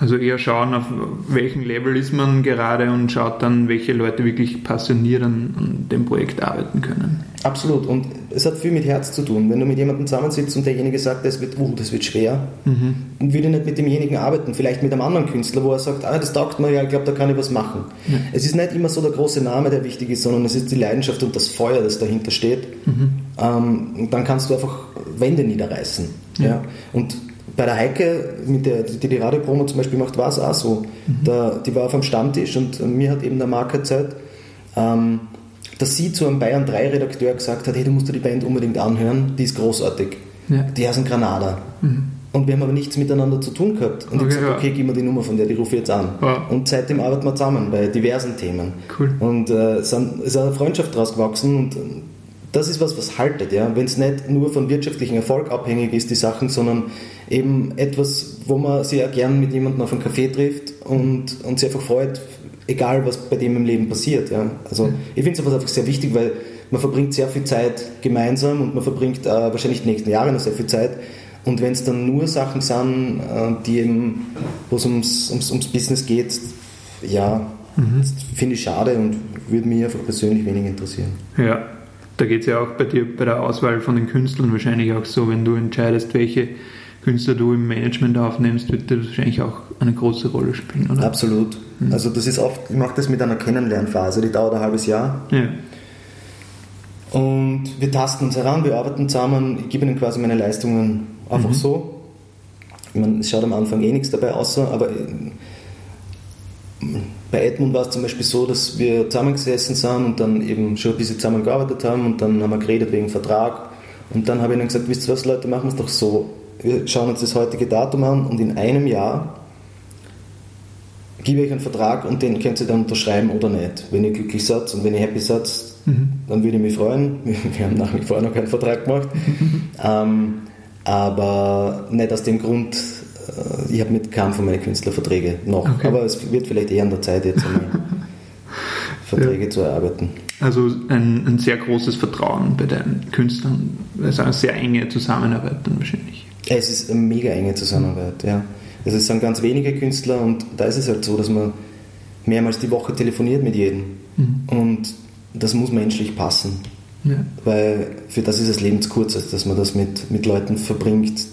A: Also eher schauen, auf welchem Level ist man gerade und schaut dann, welche Leute wirklich passioniert an, dem Projekt arbeiten können.
B: Absolut. Und es hat viel mit Herz zu tun. Wenn du mit jemandem zusammensitzt und derjenige sagt, das wird, uh, das wird schwer, mhm. und würde nicht mit demjenigen arbeiten, vielleicht mit einem anderen Künstler, wo er sagt, ah, das taugt mir, ja, ich glaube, da kann ich was machen. Ja. Es ist nicht immer so der große Name, der wichtig ist, sondern es ist die Leidenschaft und das Feuer, das dahinter steht. Mhm. Ähm, dann kannst du einfach Wände niederreißen. Ja. ja. Und bei der Heike, mit der, die die Radiopromo zum Beispiel macht, war es auch so. Mhm. Da, die war auf dem Stammtisch und mir hat eben der Mark erzählt, ähm, dass sie zu einem Bayern 3 Redakteur gesagt hat, hey, du musst dir die Band unbedingt anhören, die ist großartig. Ja. Die heißen Granada. Mhm. Und wir haben aber nichts miteinander zu tun gehabt. Und okay, ich habe gesagt, okay, gib mir die Nummer von der, die rufe ich jetzt an. Ja. Und seitdem arbeiten wir zusammen bei diversen Themen. Cool. Und äh, es ist eine Freundschaft daraus gewachsen und das ist was, was haltet, ja. Wenn es nicht nur von wirtschaftlichem Erfolg abhängig ist, die Sachen, sondern eben etwas, wo man sich ja gern mit jemandem auf einen Café trifft und, und sich einfach freut, egal was bei dem im Leben passiert. Ja. Also ich finde es einfach sehr wichtig, weil man verbringt sehr viel Zeit gemeinsam und man verbringt äh, wahrscheinlich die nächsten Jahre noch sehr viel Zeit. Und wenn es dann nur Sachen sind, äh, die eben, wo es ums, ums, ums Business geht, ja, mhm. finde ich schade und würde mich einfach persönlich wenig interessieren.
A: Ja, da geht es ja auch bei dir bei der Auswahl von den Künstlern wahrscheinlich auch so, wenn du entscheidest, welche Künstler du im Management aufnimmst, wird das wahrscheinlich auch eine große Rolle spielen, oder?
B: Absolut. Mhm. Also das ist oft, ich mache das mit einer Kennenlernphase, die dauert ein halbes Jahr. Ja. Und wir tasten uns heran, wir arbeiten zusammen, ich gebe ihnen quasi meine Leistungen einfach mhm. so. Ich meine, es schaut am Anfang eh nichts dabei außer, aber bei Edmund war es zum Beispiel so, dass wir zusammengesessen sind und dann eben schon ein bisschen zusammengearbeitet haben und dann haben wir geredet wegen Vertrag. Und dann habe ich ihnen gesagt, wisst ihr was Leute, machen wir es doch so. Wir schauen uns das heutige Datum an und in einem Jahr gebe ich euch einen Vertrag und den könnt ihr dann unterschreiben oder nicht. Wenn ihr glücklich seid und wenn ihr happy seid, mhm. dann würde ich mich freuen. Wir haben nach wie vor noch keinen Vertrag gemacht. ähm, aber nicht aus dem Grund, ich habe mit keinem von meinen Künstlern Verträge noch, okay. aber es wird vielleicht eher an der Zeit jetzt einmal Verträge ja. zu erarbeiten.
A: Also ein, ein, sehr großes Vertrauen bei deinen Künstlern, also eine sehr enge Zusammenarbeit dann wahrscheinlich.
B: Es ist eine mega enge Zusammenarbeit, ja. Also es sind ganz wenige Künstler und da ist es halt so, dass man mehrmals die Woche telefoniert mit jedem mhm. und das muss menschlich passen. Ja. Weil für das ist das Leben zu kurz, dass man das mit, mit Leuten verbringt,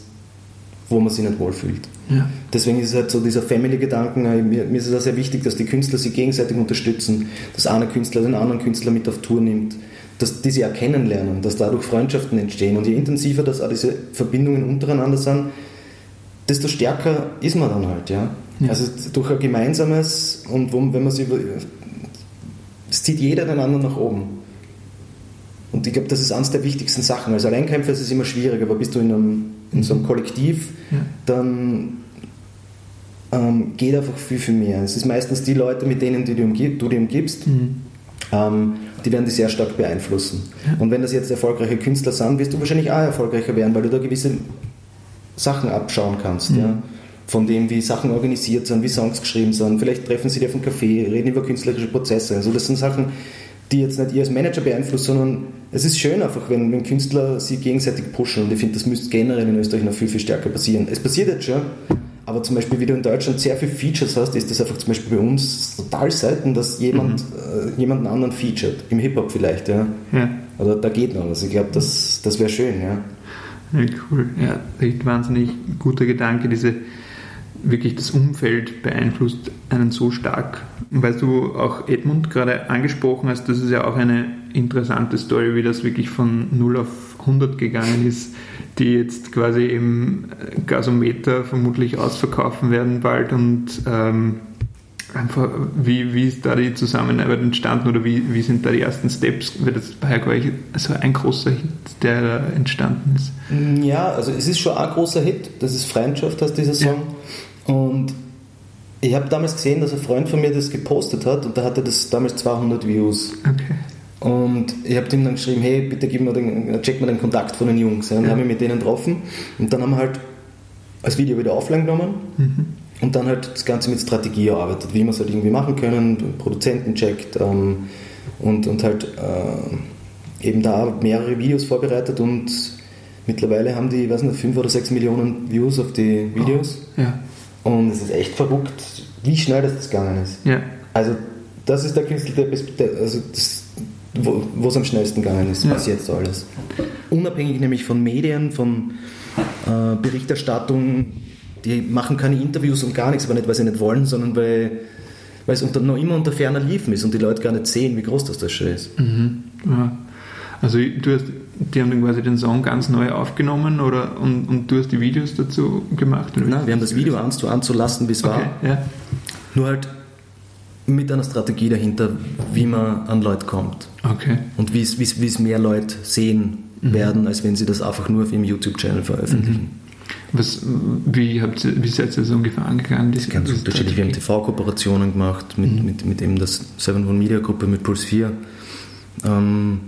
B: wo man sich nicht wohlfühlt. Ja. Deswegen ist es halt so dieser Family-Gedanken, äh, mir, mir, ist es auch sehr wichtig, dass die Künstler sich gegenseitig unterstützen, dass einer Künstler den anderen Künstler mit auf Tour nimmt, dass die sich auch kennenlernen, dass dadurch Freundschaften entstehen. Und je intensiver das auch diese Verbindungen untereinander sind, desto stärker ist man dann halt. Ja? ja. Also durch ein gemeinsames und wo, wenn man sich über. Es zieht jeder den anderen nach oben. Und ich glaube, das ist eines der wichtigsten Sachen. Als Alleinkämpfer ist es immer schwierig, aber bist du in, einem, in so einem Kollektiv, ja. dann ähm, geht einfach viel, viel mehr. Es ist meistens die Leute, mit denen du, umgib, du dich umgibst, mhm. ähm, die werden dich sehr stark beeinflussen. Ja. Und wenn das jetzt erfolgreiche Künstler sind, wirst du wahrscheinlich auch erfolgreicher werden, weil du da gewisse Sachen abschauen kannst. Mhm. Ja? Von dem, wie Sachen organisiert sind, wie Songs geschrieben sind. Vielleicht treffen sie dich auf einem Café, reden über künstlerische Prozesse. Also das sind Sachen, die jetzt nicht ihr als Manager beeinflussen, sondern es ist schön einfach, wenn, wenn Künstler sie gegenseitig pushen und ich finde, das müsste generell in Österreich noch viel, viel stärker passieren. Es passiert jetzt schon, aber zum Beispiel, wie du in Deutschland sehr viele Features hast, ist das einfach zum Beispiel bei uns total selten, dass jemand mhm. äh, jemanden anderen featured. Im Hip-Hop vielleicht, ja. ja. Oder da geht noch was. Ich glaube, das, das wäre schön, ja.
A: Ja, cool. Ja, echt wahnsinnig guter Gedanke, diese wirklich das Umfeld beeinflusst einen so stark. Weil du auch Edmund gerade angesprochen hast, das ist ja auch eine interessante Story, wie das wirklich von 0 auf 100 gegangen ist, die jetzt quasi im Gasometer vermutlich ausverkaufen werden bald und ähm, einfach, wie, wie ist da die Zusammenarbeit entstanden oder wie, wie sind da die ersten Steps? Weil das war ja gleich so ein großer Hit, der da entstanden ist.
B: Ja, also es ist schon ein großer Hit, das ist Freundschaft, heißt dieser Song. Ja. Und ich habe damals gesehen, dass ein Freund von mir das gepostet hat und da hatte das damals 200 Views. Okay. Und ich habe ihm dann geschrieben, hey, bitte gib mir den, check mir den Kontakt von den Jungs. Und dann habe ich mit denen getroffen und dann haben wir halt das Video wieder offline genommen mhm. und dann halt das Ganze mit Strategie erarbeitet, wie wir es halt irgendwie machen können, Produzenten checkt ähm, und, und halt äh, eben da mehrere Videos vorbereitet und mittlerweile haben die, ich weiß nicht, 5 oder 6 Millionen Views auf die Videos. Oh, ja. Und es ist echt verrückt, wie schnell das gegangen ist.
A: Ja.
B: Also, das ist der Künstler, der, der also das, wo es am schnellsten gegangen ist, ja. jetzt alles. Unabhängig nämlich von Medien, von äh, Berichterstattung, die machen keine Interviews und gar nichts, aber nicht, weil sie nicht wollen, sondern weil, weil es unter, noch immer unter ferner Liefen ist und die Leute gar nicht sehen, wie groß das, das schon ist.
A: Mhm. Ja. Also du hast, die haben dann quasi den Song ganz neu aufgenommen oder, und, und du hast die Videos dazu gemacht?
B: Nein, wir haben das Video eins zu eins lassen, wie es okay, war. Ja. Nur halt mit einer Strategie dahinter, wie man an Leute kommt.
A: Okay.
B: Und wie es mehr Leute sehen mhm. werden, als wenn sie das einfach nur auf ihrem YouTube-Channel veröffentlichen. Mhm.
A: Was, wie, habt ihr, wie seid ihr das ungefähr angegangen?
B: Das ganz unterschiedlich. Wir haben TV-Kooperationen gemacht mit, mhm. mit, mit eben der 7 Media Gruppe, mit Puls 4. Ähm,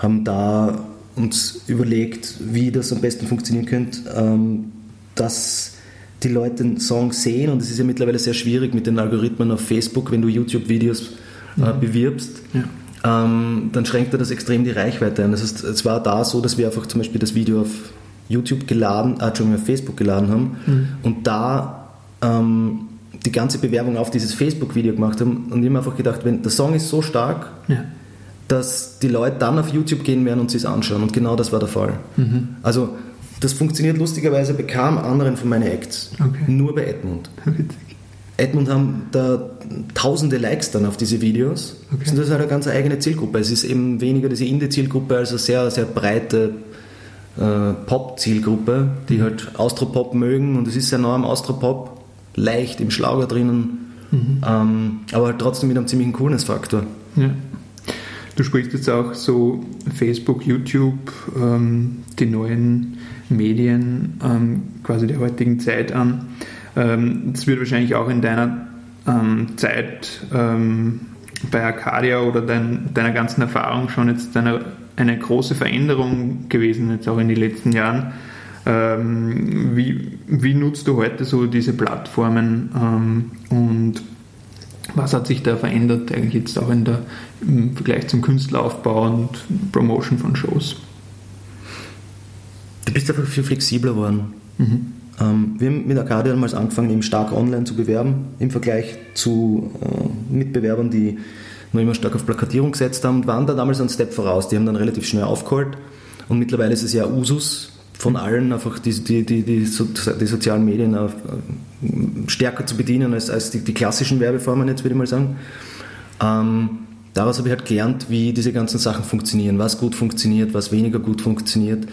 B: haben da uns überlegt, wie das am besten funktionieren könnte, ähm, dass die Leute den Song sehen und es ist ja mittlerweile sehr schwierig mit den Algorithmen auf Facebook, wenn du YouTube-Videos mhm. bewirbst. Ja. Ähm, dann schränkt er das extrem die Reichweite ein. Das heißt, es war da so, dass wir einfach zum Beispiel das Video auf YouTube geladen, äh, Entschuldigung, auf Facebook geladen haben mhm. und da ähm, die ganze Bewerbung auf dieses Facebook-Video gemacht haben und ich habe einfach gedacht, wenn der Song ist so stark, ja. Dass die Leute dann auf YouTube gehen werden und sich es anschauen und genau das war der Fall. Mhm. Also das funktioniert lustigerweise bei kaum anderen von meinen Acts. Okay. Nur bei Edmund. Edmund haben da tausende Likes dann auf diese Videos. Okay. Und das ist halt eine ganz eigene Zielgruppe. Es ist eben weniger diese Indie-Zielgruppe als eine sehr, sehr breite äh, Pop-Zielgruppe, die mhm. halt Austropop mögen und es ist sehr nah am Austropop, leicht im Schlager drinnen, mhm. ähm, aber halt trotzdem mit einem ziemlichen Coolness-Faktor.
A: Ja. Du sprichst jetzt auch so Facebook, YouTube, ähm, die neuen Medien ähm, quasi der heutigen Zeit an. Ähm, das wird wahrscheinlich auch in deiner ähm, Zeit ähm, bei Arcadia oder dein, deiner ganzen Erfahrung schon jetzt eine, eine große Veränderung gewesen, jetzt auch in den letzten Jahren. Ähm, wie, wie nutzt du heute so diese Plattformen und was hat sich da verändert, eigentlich jetzt auch in der, im Vergleich zum Künstleraufbau und Promotion von Shows?
B: Du bist einfach viel flexibler geworden. Mhm. Ähm, wir haben mit Arcadia damals angefangen, eben stark online zu bewerben, im Vergleich zu äh, Mitbewerbern, die noch immer stark auf Plakatierung gesetzt haben waren da damals einen Step voraus. Die haben dann relativ schnell aufgeholt und mittlerweile ist es ja Usus von allen, einfach die, die, die, die, die sozialen Medien äh, stärker zu bedienen als, als die, die, klassischen Werbeformen, jetzt würde ich mal sagen. Ähm, daraus habe ich halt gelernt, wie diese ganzen Sachen funktionieren, was gut funktioniert, was weniger gut funktioniert.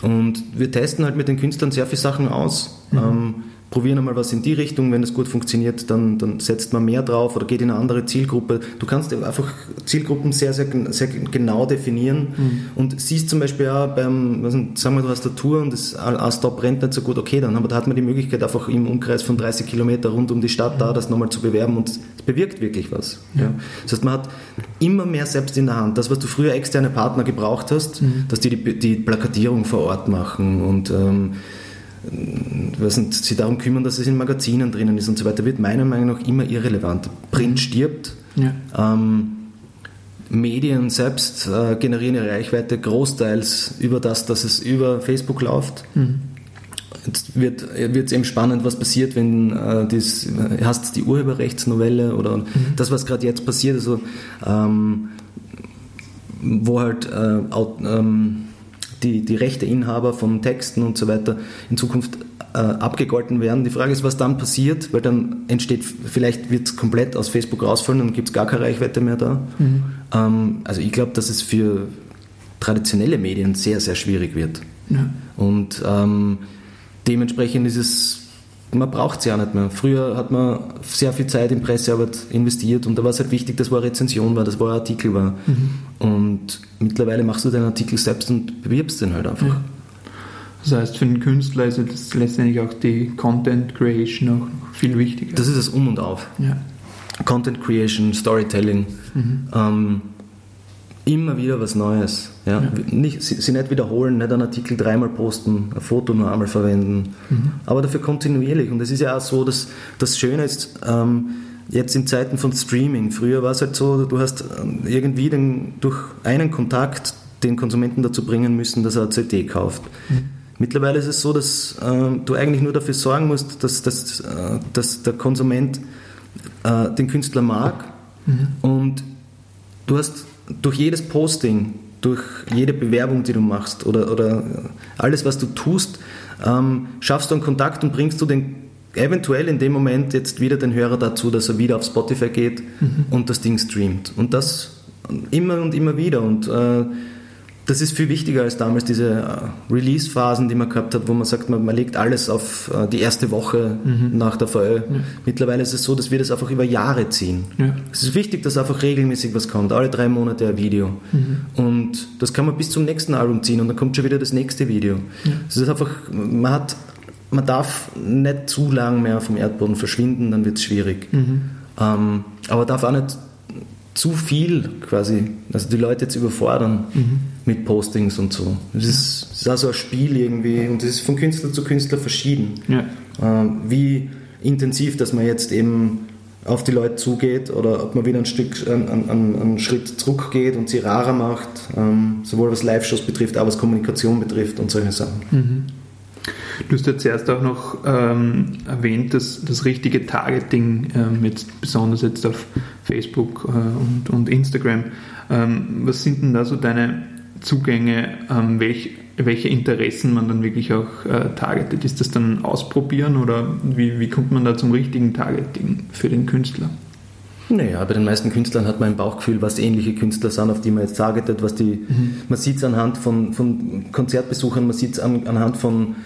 B: Und wir testen halt mit den Künstlern sehr viele Sachen aus. Mhm. Ähm, probieren einmal was in die Richtung, wenn es gut funktioniert, dann, dann setzt man mehr drauf oder geht in eine andere Zielgruppe. Du kannst einfach Zielgruppen sehr, sehr, sehr genau definieren mhm. und siehst zum Beispiel auch beim, was, sagen wir, du hast eine Tour und das Astor brennt nicht so gut, okay, dann aber da hat man die Möglichkeit einfach im Umkreis von 30 Kilometer rund um die Stadt mhm. da das nochmal zu bewerben und es bewirkt wirklich was. Ja. Ja. Das heißt, man hat immer mehr selbst in der Hand. Das, was du früher externe Partner gebraucht hast, mhm. dass die, die die Plakatierung vor Ort machen und ähm, nicht, sich darum kümmern, dass es in Magazinen drinnen ist und so weiter, wird meiner Meinung nach immer irrelevant. Print stirbt. Ja. Ähm, Medien selbst äh, generieren ihre Reichweite großteils über das, dass es über Facebook läuft. Mhm. Jetzt wird es eben spannend, was passiert, wenn äh, das, äh, hast die Urheberrechtsnovelle oder mhm. das, was gerade jetzt passiert, also ähm, wo halt äh, ähm, die, die Rechteinhaber von Texten und so weiter in Zukunft äh, abgegolten werden. Die Frage ist, was dann passiert, weil dann entsteht, vielleicht wird es komplett aus Facebook rausfallen und gibt es gar keine Reichweite mehr da. Mhm. Ähm, also ich glaube, dass es für traditionelle Medien sehr, sehr schwierig wird. Ja. Und ähm, dementsprechend ist es man braucht es ja nicht mehr. Früher hat man sehr viel Zeit in Pressearbeit investiert und da war es halt wichtig, dass war Rezension war, dass war ein Artikel war. Mhm. Und mittlerweile machst du deinen Artikel selbst und bewirbst den halt einfach. Ja.
A: Das heißt, für den Künstler ist das letztendlich auch die Content Creation auch viel wichtiger.
B: Das ist das Um und Auf. Ja. Content Creation, Storytelling. Mhm. Ähm, immer wieder was Neues. Ja? ja. Nicht, sie, sie, nicht wiederholen, nicht einen Artikel dreimal posten, ein Foto nur einmal verwenden, mhm. aber dafür kontinuierlich. Und es ist ja auch so, dass das Schöne ist, ähm, jetzt in Zeiten von Streaming, früher war es halt so, du hast ähm, irgendwie den, durch einen Kontakt den Konsumenten dazu bringen müssen, dass er eine CD kauft. Mhm. Mittlerweile ist es so, dass äh, du eigentlich nur dafür sorgen musst, dass, dass, äh, dass der Konsument äh, den Künstler mag mhm. und du hast durch jedes Posting, durch jede Bewerbung, die du machst oder, oder alles, was du tust, ähm, schaffst du einen Kontakt und bringst du den eventuell in dem Moment jetzt wieder den Hörer dazu, dass er wieder auf Spotify geht mhm. und das Ding streamt. Und das immer und immer wieder. Und äh, das ist viel wichtiger als damals diese äh, Release-Phasen, die man gehabt hat, wo man sagt, man, man legt alles auf äh, die erste Woche mhm. nach der Veröffentlichung. Ja. Mittlerweile ist es so, dass wir das einfach über Jahre ziehen. Ja. Es ist wichtig, dass einfach regelmäßig was kommt, alle drei Monate ein Video. Mhm. Und das kann man bis zum nächsten Album ziehen und dann kommt schon wieder das nächste Video. Ja. Es ist einfach, man hat, man darf nicht zu lang mehr vom Erdboden verschwinden, dann wird es schwierig. Mhm. Ähm, aber darf auch nicht zu viel quasi, also die Leute jetzt überfordern mhm. mit Postings und so. Das ist, das ist auch so ein Spiel irgendwie und das ist von Künstler zu Künstler verschieden. Ja. Ähm, wie intensiv, dass man jetzt eben auf die Leute zugeht oder ob man wieder ein Stück, einen, einen, einen Schritt zurückgeht und sie rarer macht, ähm, sowohl was Live-Shows betrifft, aber was Kommunikation betrifft und solche Sachen. Mhm.
A: Du hast ja zuerst auch noch ähm, erwähnt, dass das richtige Targeting, ähm, jetzt besonders jetzt auf Facebook äh, und, und, Instagram. Ähm, was sind denn da so deine Zugänge, ähm, welch, welche Interessen man dann wirklich auch äh, targetet? Ist das dann ausprobieren oder wie, wie kommt man da zum richtigen Targeting für den Künstler?
B: Naja, bei den meisten Künstlern hat man ein Bauchgefühl, was ähnliche Künstler sind, auf die man jetzt targetet, was die, mhm. man sieht es anhand von, von Konzertbesuchern, man sieht es an, anhand von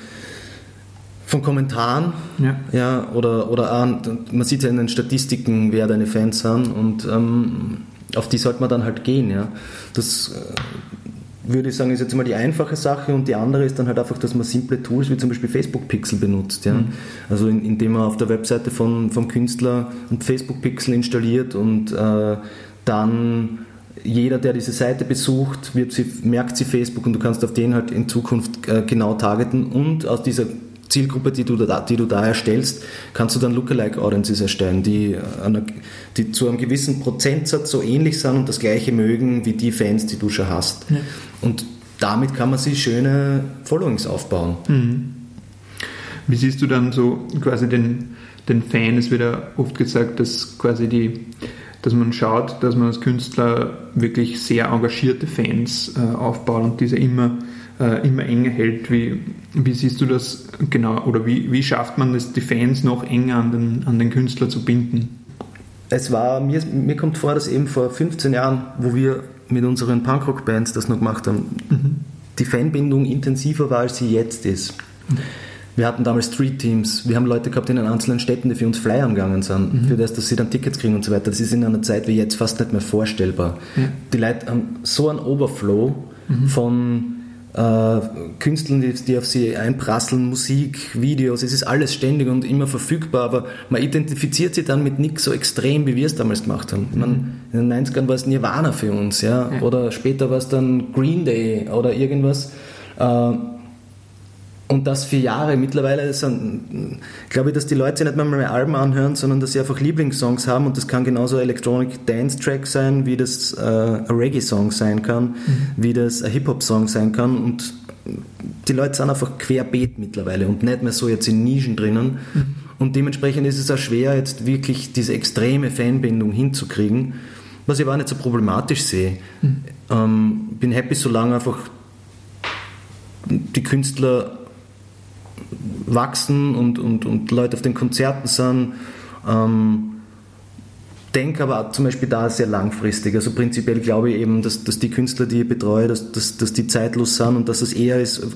B: von Kommentaren, ja, ja oder, oder auch, man sieht ja in den Statistiken, wer deine Fans sind und ähm, auf die sollte man dann halt gehen. Ja. Das äh, würde ich sagen, ist jetzt mal die einfache Sache und die andere ist dann halt einfach, dass man simple Tools wie zum Beispiel Facebook Pixel benutzt. Ja. Mhm. Also in, indem man auf der Webseite von, vom Künstler ein Facebook Pixel installiert und äh, dann jeder, der diese Seite besucht, wird sie, merkt sie Facebook und du kannst auf den halt in Zukunft äh, genau targeten und aus dieser Zielgruppe, die du da, die du da erstellst, kannst du dann Lookalike Audiences erstellen, die, einer, die zu einem gewissen Prozentsatz so ähnlich sind und das gleiche mögen wie die Fans, die du schon hast. Ja. Und damit kann man sich schöne Followings aufbauen. Mhm.
A: Wie siehst du dann so quasi den, den Fan? Es wird ja oft gesagt, dass quasi die dass man schaut, dass man als Künstler wirklich sehr engagierte Fans äh, aufbaut und diese immer äh, immer enger hält. Wie, wie siehst du das genau oder wie, wie schafft man es, die Fans noch enger an den, an den Künstler zu binden?
B: Es war, mir, mir kommt vor, dass eben vor 15 Jahren, wo wir mit unseren Punkrock-Bands das noch gemacht haben, mhm. die Fanbindung intensiver war, als sie jetzt ist. Wir hatten damals Street Teams, wir haben Leute gehabt in den einzelnen Städten, die für uns Flyern gegangen sind, mhm. für das, dass sie dann Tickets kriegen und so weiter. Das ist in einer Zeit wie jetzt fast nicht mehr vorstellbar. Mhm. Die Leute haben so einen Overflow mhm. von äh, Künstlern, die, die, auf sie einprasseln, Musik, Videos, es ist alles ständig und immer verfügbar, aber man identifiziert sich dann mit nichts so extrem, wie wir es damals gemacht haben. Mhm. Man, in den 90ern war es Nirvana für uns, ja, ja. oder später war es dann Green Day oder irgendwas. Äh, und das für Jahre. Mittlerweile sind, glaube ich, dass die Leute nicht mehr, mehr Alben anhören, sondern dass sie einfach Lieblingssongs haben und das kann genauso ein Electronic Dance Track sein, wie das äh, ein Reggae-Song sein kann, mhm. wie das ein Hip-Hop-Song sein kann und die Leute sind einfach querbeet mittlerweile und nicht mehr so jetzt in Nischen drinnen. Mhm. Und dementsprechend ist es auch schwer, jetzt wirklich diese extreme Fanbindung hinzukriegen, was ich aber nicht so problematisch sehe. Mhm. Ähm, bin happy, solange einfach die Künstler wachsen und, und, und Leute auf den Konzerten sind. Ähm, denke aber zum Beispiel da sehr langfristig. Also prinzipiell glaube ich eben, dass, dass die Künstler, die ich betreue, dass, dass, dass die zeitlos sind und dass es eher ist,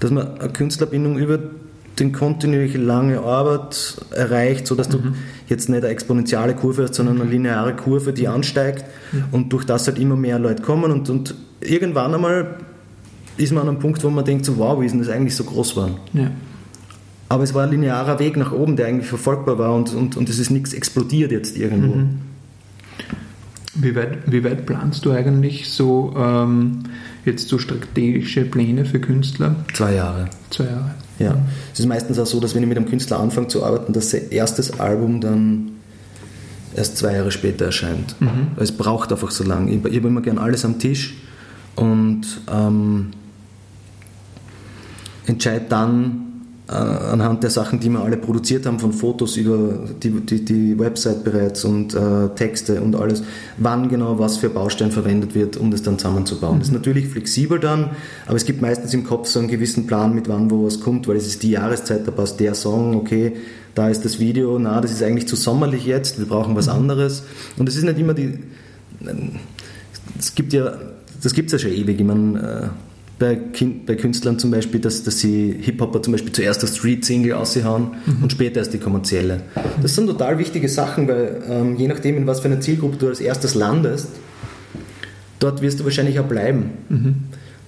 B: dass man eine Künstlerbindung über den kontinuierliche lange Arbeit erreicht, sodass du mhm. jetzt nicht eine exponentielle Kurve hast, sondern eine lineare Kurve, die ansteigt mhm. und durch das halt immer mehr Leute kommen und, und irgendwann einmal ist man an einem Punkt, wo man denkt, so, wow, wie ist denn das eigentlich so groß geworden? Ja. Aber es war ein linearer Weg nach oben, der eigentlich verfolgbar war und, und, und es ist nichts explodiert jetzt irgendwo. Mhm.
A: Wie, weit, wie weit planst du eigentlich so ähm, jetzt so strategische Pläne für Künstler?
B: Zwei Jahre.
A: Zwei Jahre.
B: Ja. Mhm. Es ist meistens auch so, dass wenn ich mit einem Künstler anfange zu arbeiten, dass sein erstes Album dann erst zwei Jahre später erscheint. Mhm. Es braucht einfach so lange. Ich, ich habe immer gern alles am Tisch und ähm, entscheide dann anhand der Sachen, die wir alle produziert haben, von Fotos über die, die, die Website bereits und äh, Texte und alles, wann genau was für Baustein verwendet wird, um das dann zusammenzubauen. Mhm. Das ist natürlich flexibel dann, aber es gibt meistens im Kopf so einen gewissen Plan, mit wann wo was kommt, weil es ist die Jahreszeit, da passt der Song, okay, da ist das Video, na, das ist eigentlich zu sommerlich jetzt, wir brauchen was mhm. anderes. Und es ist nicht immer die. Es gibt ja, das gibt es ja schon ewig. Ich meine, bei, bei Künstlern zum Beispiel, dass, dass sie Hip-Hopper zum Beispiel zuerst das Street-Single aushauen mhm. und später erst die kommerzielle. Das sind total wichtige Sachen, weil ähm, je nachdem, in was für einer Zielgruppe du als erstes landest, dort wirst du wahrscheinlich auch bleiben. Mhm.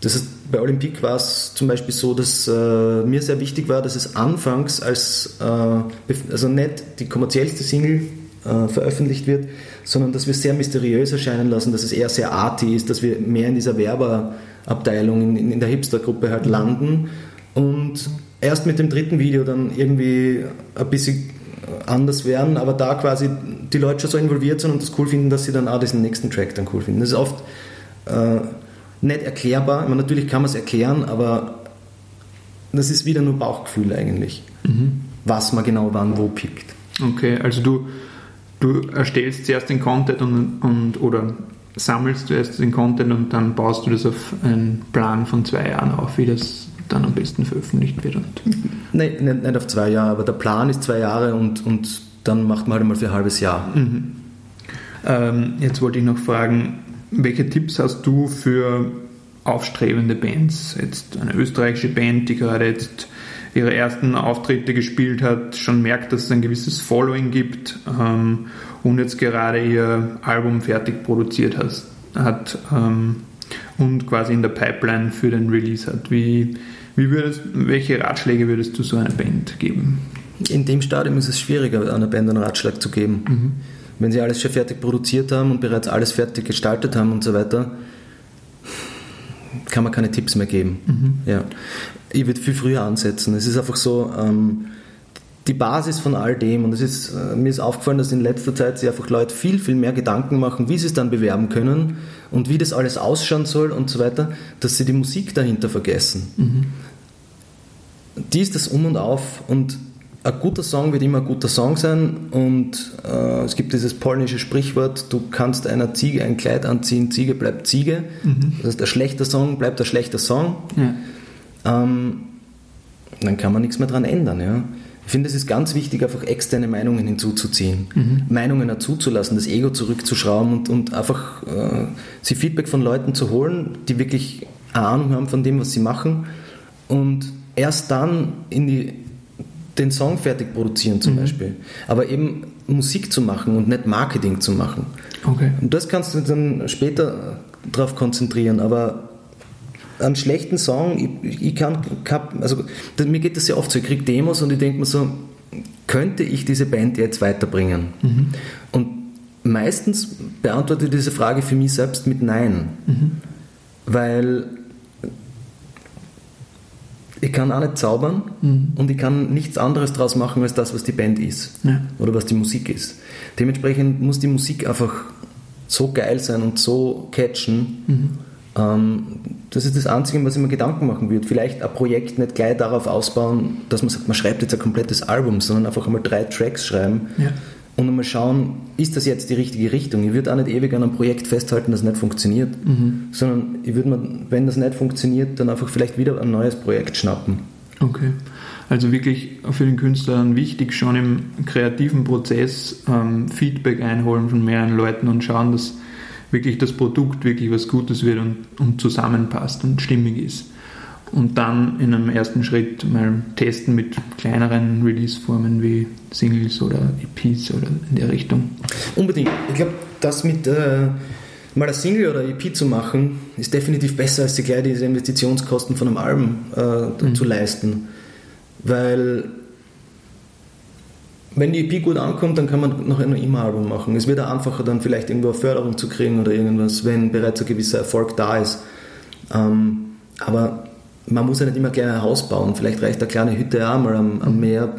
B: Das ist, bei Olympique war es zum Beispiel so, dass äh, mir sehr wichtig war, dass es anfangs als, äh, also nicht die kommerziellste Single äh, veröffentlicht wird, sondern dass wir es sehr mysteriös erscheinen lassen, dass es eher sehr arty ist, dass wir mehr in dieser Werber- Abteilung in, in der Hipster-Gruppe halt landen und erst mit dem dritten Video dann irgendwie ein bisschen anders werden, aber da quasi die Leute schon so involviert sind und das cool finden, dass sie dann auch diesen nächsten Track dann cool finden. Das ist oft äh, nicht erklärbar. Meine, natürlich kann man es erklären, aber das ist wieder nur Bauchgefühl eigentlich, mhm. was man genau wann wo pickt.
A: Okay, also du, du erstellst zuerst den Content und, und oder sammelst du erst den Content und dann baust du das auf einen Plan von zwei Jahren auf, wie das dann am besten veröffentlicht wird. Und
B: Nein, nicht, nicht auf zwei Jahre, aber der Plan ist zwei Jahre und, und dann macht man halt mal für ein halbes Jahr.
A: Mhm. Ähm, jetzt wollte ich noch fragen, welche Tipps hast du für aufstrebende Bands? Jetzt eine österreichische Band, die gerade jetzt ihre ersten Auftritte gespielt hat, schon merkt, dass es ein gewisses Following gibt ähm, und jetzt gerade ihr Album fertig produziert hat, hat ähm, und quasi in der Pipeline für den Release hat. Wie, wie würdest, welche Ratschläge würdest du so einer Band geben?
B: In dem Stadium ist es schwieriger, einer Band einen Ratschlag zu geben. Mhm. Wenn sie alles schon fertig produziert haben und bereits alles fertig gestaltet haben und so weiter, kann man keine Tipps mehr geben. Mhm. Ja. Ich würde viel früher ansetzen. Es ist einfach so, ähm, die Basis von all dem, und es ist, äh, mir ist aufgefallen, dass in letzter Zeit sich einfach Leute viel, viel mehr Gedanken machen, wie sie es dann bewerben können und wie das alles ausschauen soll und so weiter, dass sie die Musik dahinter vergessen. Mhm. Die ist das Um und Auf und ein guter Song wird immer ein guter Song sein und äh, es gibt dieses polnische Sprichwort, du kannst einer Ziege ein Kleid anziehen, Ziege bleibt Ziege. Mhm. Das heißt, ein schlechter Song bleibt ein schlechter Song. Ja. Ähm, dann kann man nichts mehr daran ändern. Ja. Ich finde, es ist ganz wichtig, einfach externe Meinungen hinzuzuziehen, mhm. Meinungen dazuzulassen, das Ego zurückzuschrauben und, und einfach äh, sich Feedback von Leuten zu holen, die wirklich eine Ahnung haben von dem, was sie machen und erst dann in die den Song fertig produzieren zum mhm. Beispiel. Aber eben Musik zu machen und nicht Marketing zu machen. Okay. Und das kannst du dann später darauf konzentrieren. Aber einen schlechten Song, ich, ich kann, also mir geht das sehr oft so, ich kriege Demos und ich denke mir so, könnte ich diese Band jetzt weiterbringen? Mhm. Und meistens beantworte ich diese Frage für mich selbst mit Nein. Mhm. Weil ich kann auch nicht zaubern mhm. und ich kann nichts anderes daraus machen als das, was die Band ist ja. oder was die Musik ist. Dementsprechend muss die Musik einfach so geil sein und so catchen. Mhm. Ähm, das ist das Einzige, was ich mir Gedanken machen würde. Vielleicht ein Projekt nicht gleich darauf ausbauen, dass man sagt, man schreibt jetzt ein komplettes Album, sondern einfach einmal drei Tracks schreiben. Ja und einmal schauen, ist das jetzt die richtige Richtung? Ich würde auch nicht ewig an einem Projekt festhalten, das nicht funktioniert, mhm. sondern ich würde mir, wenn das nicht funktioniert, dann einfach vielleicht wieder ein neues Projekt schnappen.
A: Okay. Also wirklich für den Künstler wichtig, schon im kreativen Prozess ähm, Feedback einholen von mehreren Leuten und schauen, dass wirklich das Produkt wirklich was Gutes wird und, und zusammenpasst und stimmig ist und dann in einem ersten Schritt mal testen mit kleineren Release-Formen wie Singles oder EPs oder in der Richtung.
B: Unbedingt. Ich glaube, das mit äh, mal ein Single oder EP zu machen, ist definitiv besser, als sich gleich diese Investitionskosten von einem Album äh, mhm. zu leisten. Weil wenn die EP gut ankommt, dann kann man noch ein immer-Album machen. Es wird einfacher, dann vielleicht irgendwo eine Förderung zu kriegen oder irgendwas, wenn bereits ein gewisser Erfolg da ist. Ähm, aber man muss ja nicht immer gleich ein Haus bauen. Vielleicht reicht eine kleine Hütte auch mal am, am Meer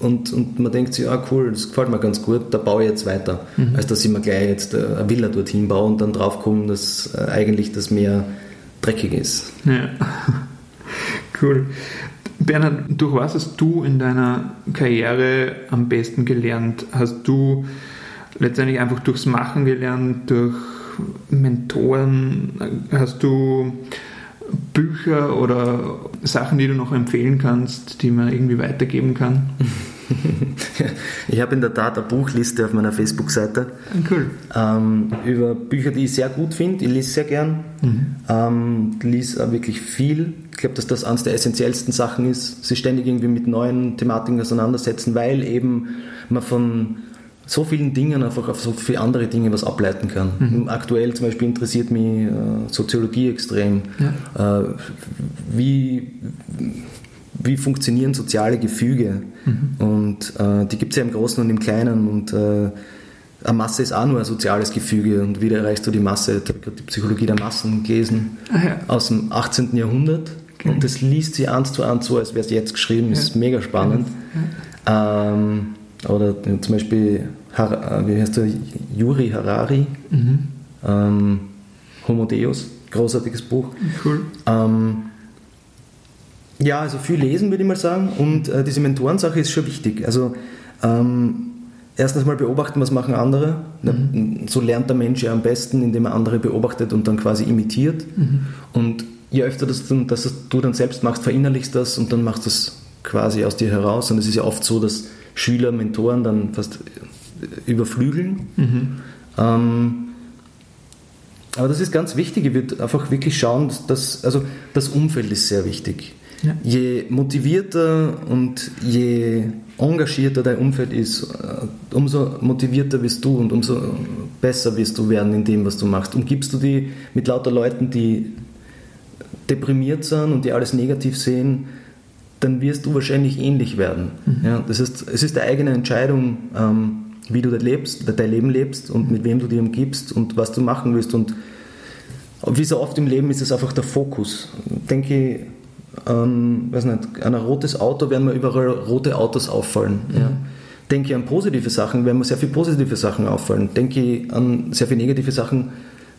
B: und, und man denkt sich, ah cool, das gefällt mir ganz gut, da baue ich jetzt weiter. Mhm. Als dass ich mir gleich jetzt eine Villa dorthin baue und dann drauf komme, dass äh, eigentlich das Meer dreckig ist.
A: Ja. Cool. Bernhard, durch was hast du in deiner Karriere am besten gelernt? Hast du letztendlich einfach durchs Machen gelernt, durch Mentoren? Hast du Bücher oder Sachen, die du noch empfehlen kannst, die man irgendwie weitergeben kann?
B: ich habe in der Tat eine Buchliste auf meiner Facebook-Seite cool. ähm, über Bücher, die ich sehr gut finde. Ich lese sehr gern, mhm. ähm, lese wirklich viel. Ich glaube, dass das eines der essentiellsten Sachen ist, sich ständig irgendwie mit neuen Thematiken auseinandersetzen, weil eben man von so vielen Dingen einfach auf so viele andere Dinge was ableiten kann. Mhm. Aktuell zum Beispiel interessiert mich äh, Soziologie extrem. Ja. Äh, wie wie funktionieren soziale Gefüge. Mhm. Und äh, die gibt es ja im Großen und im Kleinen. Und äh, eine Masse ist auch nur ein soziales Gefüge. Und wie erreichst du die Masse? Ich habe gerade die Psychologie der Massen gelesen ah, ja. aus dem 18. Jahrhundert. Okay. Und das liest sie eins zu eins so, als wäre es jetzt geschrieben. Das ja. ist mega spannend. Ja. Ähm, oder zum Beispiel, Har wie heißt der? Yuri Harari, mhm. ähm, Homo Deus, großartiges Buch. Cool. Ähm, ja, also viel lesen würde ich mal sagen und äh, diese Mentorensache ist schon wichtig. Also ähm, erstens mal beobachten, was machen andere. Mhm. So lernt der Mensch ja am besten, indem er andere beobachtet und dann quasi imitiert. Mhm. Und je öfter das dann, dass du dann selbst machst, verinnerlichst das und dann machst du es quasi aus dir heraus. Und es ist ja oft so, dass Schüler Mentoren dann fast überflügeln. Mhm. Ähm, aber das ist ganz wichtig. Ich würde einfach wirklich schauen, dass also das Umfeld ist sehr wichtig. Ja. Je motivierter und je engagierter dein Umfeld ist, äh, umso motivierter wirst du und umso besser wirst du werden in dem, was du machst. Umgibst du dich mit lauter Leuten, die deprimiert sind und die alles negativ sehen, dann wirst du wahrscheinlich ähnlich werden. Mhm. Ja, das heißt, es ist eine eigene Entscheidung, ähm, wie du lebst, dein Leben lebst und mit wem du dich umgibst und was du machen willst. Und wie so oft im Leben ist es einfach der Fokus. Denke ich, ähm, weiß nicht, an ein rotes Auto werden mir überall rote Autos auffallen. Mhm. Ja. Denke ich an positive Sachen, werden mir sehr viele positive Sachen auffallen. Denke ich an sehr viele negative Sachen,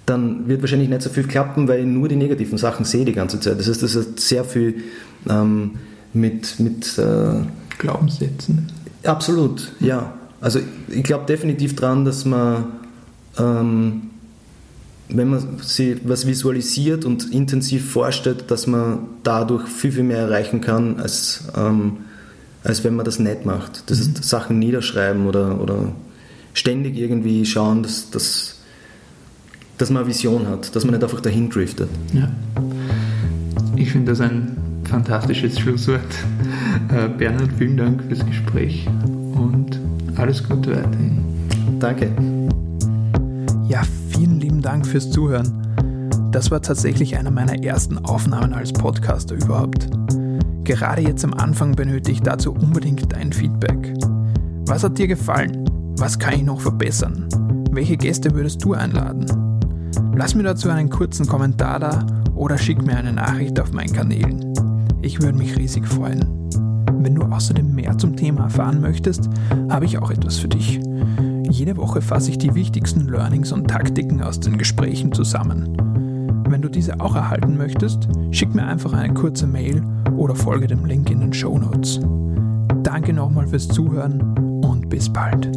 B: dann wird wahrscheinlich nicht so viel klappen, weil ich nur die negativen Sachen sehe die ganze Zeit. Das heißt, das hat sehr viel ähm, mit, mit äh,
A: Glaubenssätzen.
B: Absolut, ja. Also ich glaube definitiv daran, dass man ähm, wenn man sich was visualisiert und intensiv vorstellt, dass man dadurch viel, viel mehr erreichen kann, als, ähm, als wenn man das nicht macht. Das mhm. ist Sachen niederschreiben oder, oder ständig irgendwie schauen, dass, dass, dass man eine Vision hat, dass man nicht einfach dahin driftet.
A: Ja. Ich finde das ein fantastisches Schlusswort. Äh, Bernhard, vielen Dank fürs Gespräch und alles Gute weiterhin.
B: Danke.
A: Ja, Dank fürs Zuhören. Das war tatsächlich einer meiner ersten Aufnahmen als Podcaster überhaupt. Gerade jetzt am Anfang benötige ich dazu unbedingt dein Feedback. Was hat dir gefallen? Was kann ich noch verbessern? Welche Gäste würdest du einladen? Lass mir dazu einen kurzen Kommentar da oder schick mir eine Nachricht auf meinen Kanälen. Ich würde mich riesig freuen. Wenn du außerdem mehr zum Thema erfahren möchtest, habe ich auch etwas für dich. Jede Woche fasse ich die wichtigsten Learnings und Taktiken aus den Gesprächen zusammen. Wenn du diese auch erhalten möchtest, schick mir einfach eine kurze Mail oder folge dem Link in den Show Notes. Danke nochmal fürs Zuhören und bis bald.